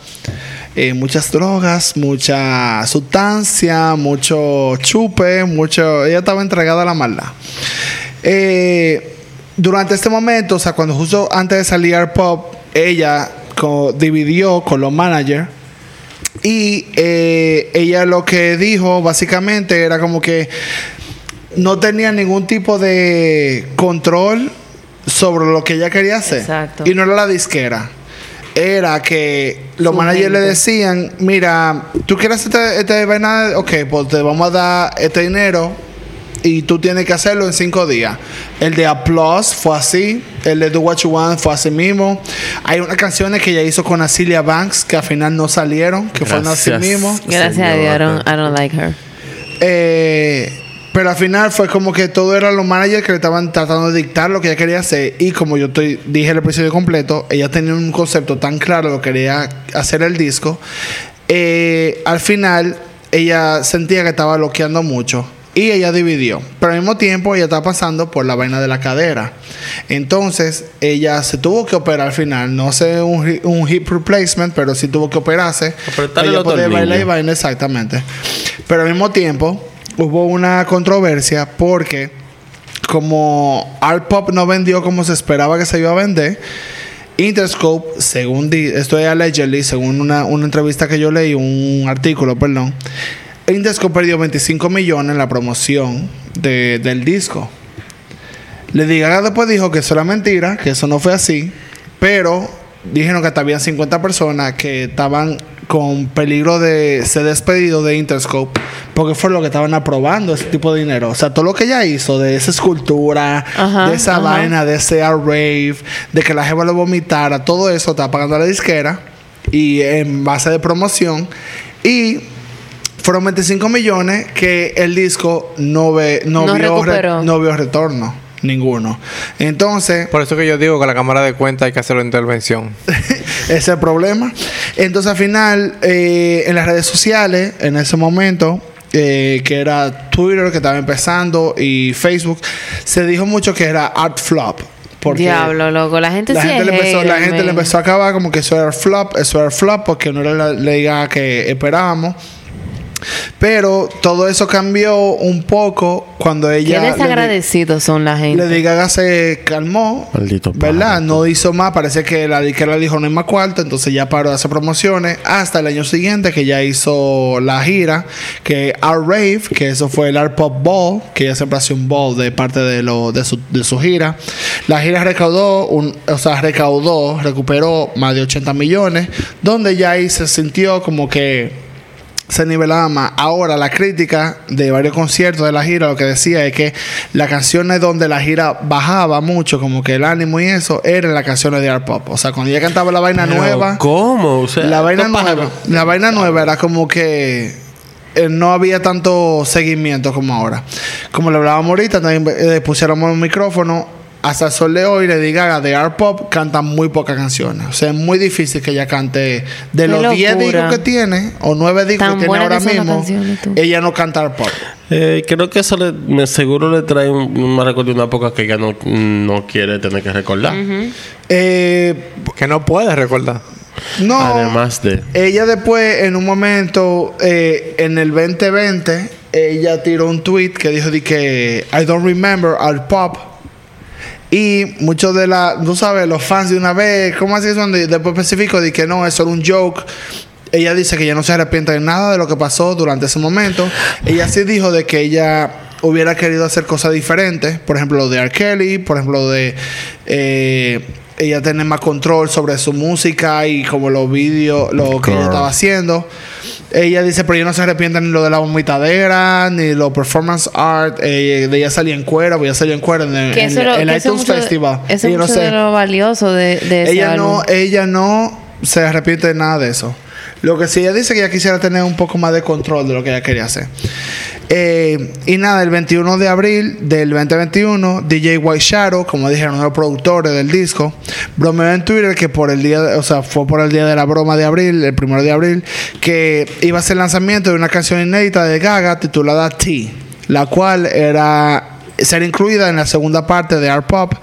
Eh, muchas drogas, mucha sustancia, mucho chupe, mucho... Ella estaba entregada a la maldad. Eh, durante este momento, o sea, cuando justo antes de salir al pop, ella dividió con los managers y eh, ella lo que dijo básicamente era como que no tenía ningún tipo de control sobre lo que ella quería hacer. Exacto. Y no era la disquera. Era que los Su managers le decían, mira, tú quieres este, este vaina, ok, pues te vamos a dar este dinero y tú tienes que hacerlo en cinco días. El de Applause fue así, el de Do What You Want fue así mismo. Hay unas canciones que ella hizo con Asilia Banks que al final no salieron, que fueron así Gracias. mismo. Gracias a Dios, I don't, I don't like her. Eh, pero al final fue como que todo eran los managers que le estaban tratando de dictar lo que ella quería hacer. Y como yo estoy, dije el episodio completo, ella tenía un concepto tan claro de lo que quería hacer el disco. Eh, al final, ella sentía que estaba bloqueando mucho. Y ella dividió. Pero al mismo tiempo, ella estaba pasando por la vaina de la cadera. Entonces, ella se tuvo que operar al final. No sé un, hi- un hip replacement, pero sí tuvo que operarse. Apretarle para ella poder bailar y vaina, exactamente. Pero al mismo tiempo, hubo una controversia porque como Art Pop no vendió como se esperaba que se iba a vender, Interscope, según esto es allegedly, según una, una entrevista que yo leí, un artículo, perdón, Interscope perdió 25 millones en la promoción de- del disco. Lady Gaga después dijo que eso era mentira, que eso no fue así, pero dijeron que hasta habían 50 personas que estaban con peligro de ser despedidos de Interscope porque fue lo que estaban aprobando ese tipo de dinero. O sea, todo lo que ella hizo de esa escultura, Ajá, de esa ajá. vaina, de ese art rave, de que la jeva lo vomitara, todo eso estaba pagando la disquera y en base de promoción. Y fueron 25 millones que el disco no, ve, no, No vio, re- recuperó. no vio retorno. Ninguno. Entonces, Por eso que yo digo que la cámara de cuenta hay que hacerlo intervención. (laughs) ese es el problema. Entonces, al final, eh, en las redes sociales, en ese momento, eh, que era Twitter, que estaba empezando, y Facebook, se dijo mucho que era art flop. Porque Diablo, loco. La gente la sí gente, es le empezó, la gente le empezó a acabar como que eso era flop, eso era flop, porque no era la liga que esperábamos. Pero todo eso cambió un poco cuando Qué ella. le di- desagradecidos son la gente. Lady Gaga se calmó. Maldito ¿Verdad? No hizo más. Parece que la disquera le dijo no hay más cuarto. Entonces ya paró de hacer promociones. Hasta el año siguiente que ya hizo la gira. Que Art Rave, que eso fue el Art Pop Ball. Que ella siempre hace un ball de parte de, lo, de, su, de su gira. La gira recaudó, un, o sea, recaudó, recuperó más de 80 millones. Donde ya ahí se sintió como que se nivelaba más. Ahora, la crítica de varios conciertos de la gira lo que decía es que las canciones donde la gira bajaba mucho, como que el ánimo y eso, eran las canciones de art pop. O sea, cuando ella cantaba la vaina Pero, nueva, ¿Cómo? O sea, la vaina nueva, la vaina nueva era como que eh, no había tanto seguimiento como ahora. Como le hablábamos ahorita, también eh, pusiéramos un micrófono. Hasta el sol de hoy, Lady Gaga de Art Pop canta muy pocas canciones. O sea, es muy difícil que ella cante. De Qué los 10 locura. discos que tiene, o 9 discos Tan que tiene ahora que mismo, ella no canta Art Pop. Eh, creo que eso le, me seguro le trae un, un recuerdo de una época que ella no, no quiere tener que recordar. Eh, Que no puedes recordar. no. Además de. Ella después, en un momento, eh, en el 2020, ella tiró un tweet que dijo de que I don't remember Art Pop. Y muchos de la, tú sabes, los fans de una vez, ¿cómo así son? De- Después específico de que no, eso era un joke. Ella dice que ella no se arrepiente de nada de lo que pasó durante ese momento. Ella sí dijo de que ella hubiera querido hacer cosas diferentes. Por ejemplo, lo de R. Kelly, por ejemplo, lo de eh, ella tener más control sobre su música y como los vídeos, lo que ella estaba haciendo. Ella dice, pero ella no se arrepiente ni lo de la vomitadera, ni lo performance art. eh, de ella salía en cuero, ella salía en cuero en el, Que en el- lo, iTunes mucho, Festival. eso es no de lo valioso de, de ese ella álbum. no, ella no se arrepiente de nada de eso. Lo que sí ella dice que ella quisiera tener un poco más de control de lo que ella quería hacer. Eh, y nada, el 21 de abril del 2021, DJ White Shadow, como dijeron los productores del disco, bromeó en Twitter que por el día, o sea, fue por el día de la broma de abril, el primero de abril, que iba a ser el lanzamiento de una canción inédita de Gaga titulada T, la cual era ser incluida en la segunda parte de Art Pop.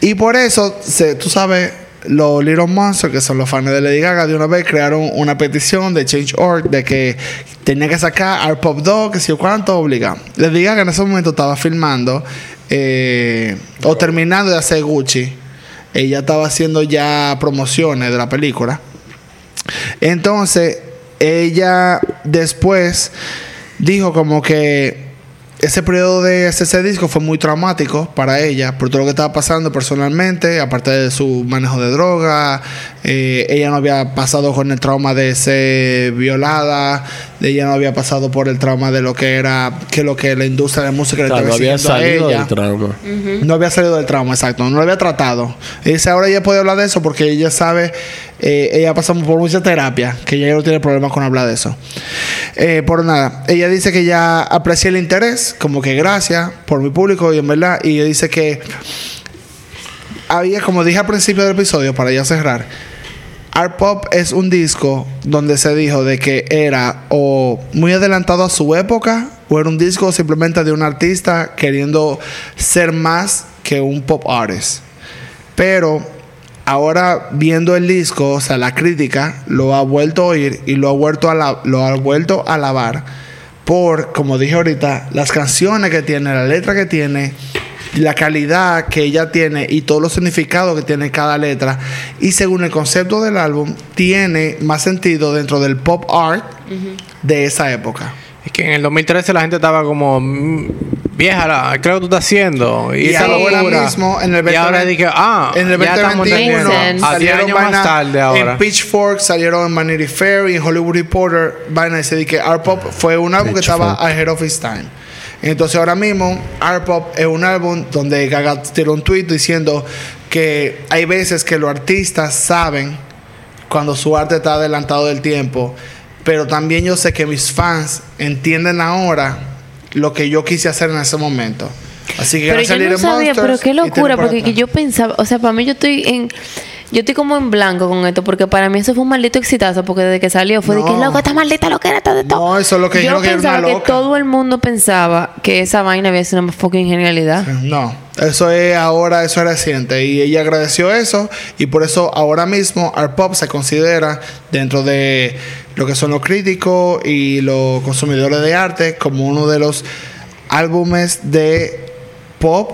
Y por eso, tú sabes, los Little Monsters, que son los fans de Lady Gaga, de una vez crearon una petición de Change.org de que tenía que sacar Art Pop 2, que si o cuánto, obliga. Lady Gaga en ese momento estaba filmando eh, o terminando de hacer Gucci. Ella estaba haciendo ya promociones de la película. Entonces, ella después dijo como que ese periodo de ese disco fue muy traumático para ella por todo lo que estaba pasando personalmente, aparte de su manejo de droga. eh, ella no había pasado con el trauma de ser violada, ella no había pasado por el trauma de lo que era, que lo que la industria de música le Claro, no estaba había exigiendo a salido ella. del trauma. No había salido del trauma, exacto. No lo había tratado. Y dice, ahora ella puede hablar de eso porque ella sabe, eh, ella pasó por mucha terapia, que ella no tiene problemas con hablar de eso. Eh, por nada, ella dice que ya aprecia el interés, como que gracias por mi público y en verdad, y ella dice que había, como dije al principio del episodio, para ya cerrar, Art Pop es un disco donde se dijo de que era o muy adelantado a su época o era un disco simplemente de un artista queriendo ser más que un pop artist. Pero ahora viendo el disco, o sea, la crítica lo ha vuelto a oír y lo ha vuelto a, la- lo ha vuelto a alabar por, como dije ahorita, las canciones que tiene, la letra que tiene, la calidad que ella tiene y todos los significados que tiene cada letra. Y según el concepto del álbum, tiene más sentido dentro del pop art de esa época. Que en el 2013 la gente estaba como mm, vieja, creo que tú estás haciendo. Y, Y esa ahora locura. mismo, en el Y ahora 2020 dije, ah, en el ya estamos 2021 entendiendo. A 10 años más tarde ahora. En Pitchfork salieron en Vanity Fair y en Hollywood Reporter. Vaina dice de que Art Pop fue un álbum que estaba ahead of its time. Entonces ahora mismo Art Pop es un álbum donde Gaga tiró un tweet diciendo que hay veces que los artistas saben cuando su arte está adelantado del tiempo. Pero también yo sé que mis fans entienden ahora lo que yo quise hacer en ese momento. Así que Pero yo no sabía, pero qué locura, por porque que yo pensaba, o sea, para mí yo estoy en, yo estoy como en blanco con esto, porque para mí eso fue un maldito exitazo, porque desde que salió fue de que No. loco, esta maldita loquera, está de todo. No, eso es lo que yo que era pensaba que loca. todo el mundo pensaba que esa vaina había sido una fucking genialidad. No, eso es ahora, eso es reciente. Y ella agradeció eso. Y por eso ahora mismo Art Pop se considera dentro de lo que son los críticos y los consumidores de arte como uno de los álbumes de pop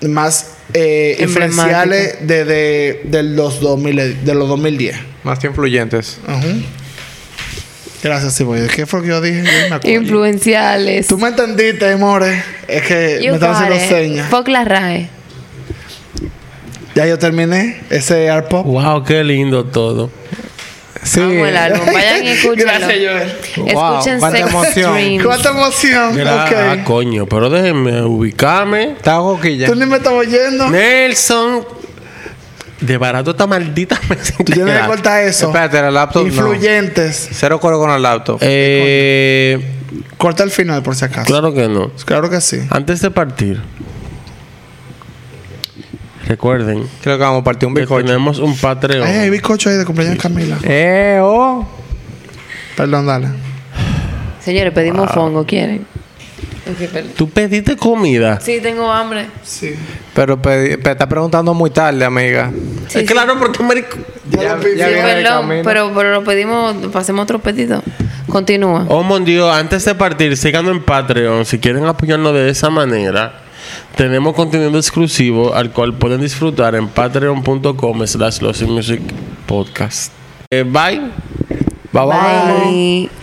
más eh, influenciales desde de los 2000, de los 2010. Más influyentes. Ujú. Gracias, Ciboy. ¿Qué fue lo que yo dije? Yo me acuerdo. Influenciales. Tú me entendiste, more. Es que You me están haciendo señas. Fuck la RAE. Ya yo terminé ese art pop. Wow, qué lindo todo. Sí. Amo el álbum. Vayan y (laughs) escúchenlo. Gracias, Joel. Wow, Escuchen cuánta Sex emoción. Dreams. Cuánta emoción. Ah, coño, pero déjenme ubicarme. Está coquilla. Tú ni me estás oyendo. Nelson, de barato esta maldita me Tú tienes que cortar eso. Espérate, la laptop no. Influyentes. Cero coro con el laptop. Eh, Corta el final por si acaso. Claro, claro que no. que sí. Antes de partir, recuerden Creo que vamos a partir un que bizcocho. tenemos un Patreon. Ay, hay bizcocho ahí de cumpleaños Camila. Eh, oh. Perdón, dale. Señores, pedimos fongo, ¿quieren? Tú pediste comida. Sí, tengo hambre. Sí. Pero pe- está preguntando muy tarde, amiga. Sí, Eh, sí. claro, porque marico. Ya, Sí, perdón, pero, pero lo pedimos, pasemos otro pedido. Continúa. Oh, mon Dios, antes de partir, síganos en Patreon. Si quieren apoyarnos de esa manera, tenemos contenido exclusivo al cual pueden disfrutar en patreon.com slash Music podcast. Eh, bye. Bye bye. Bye.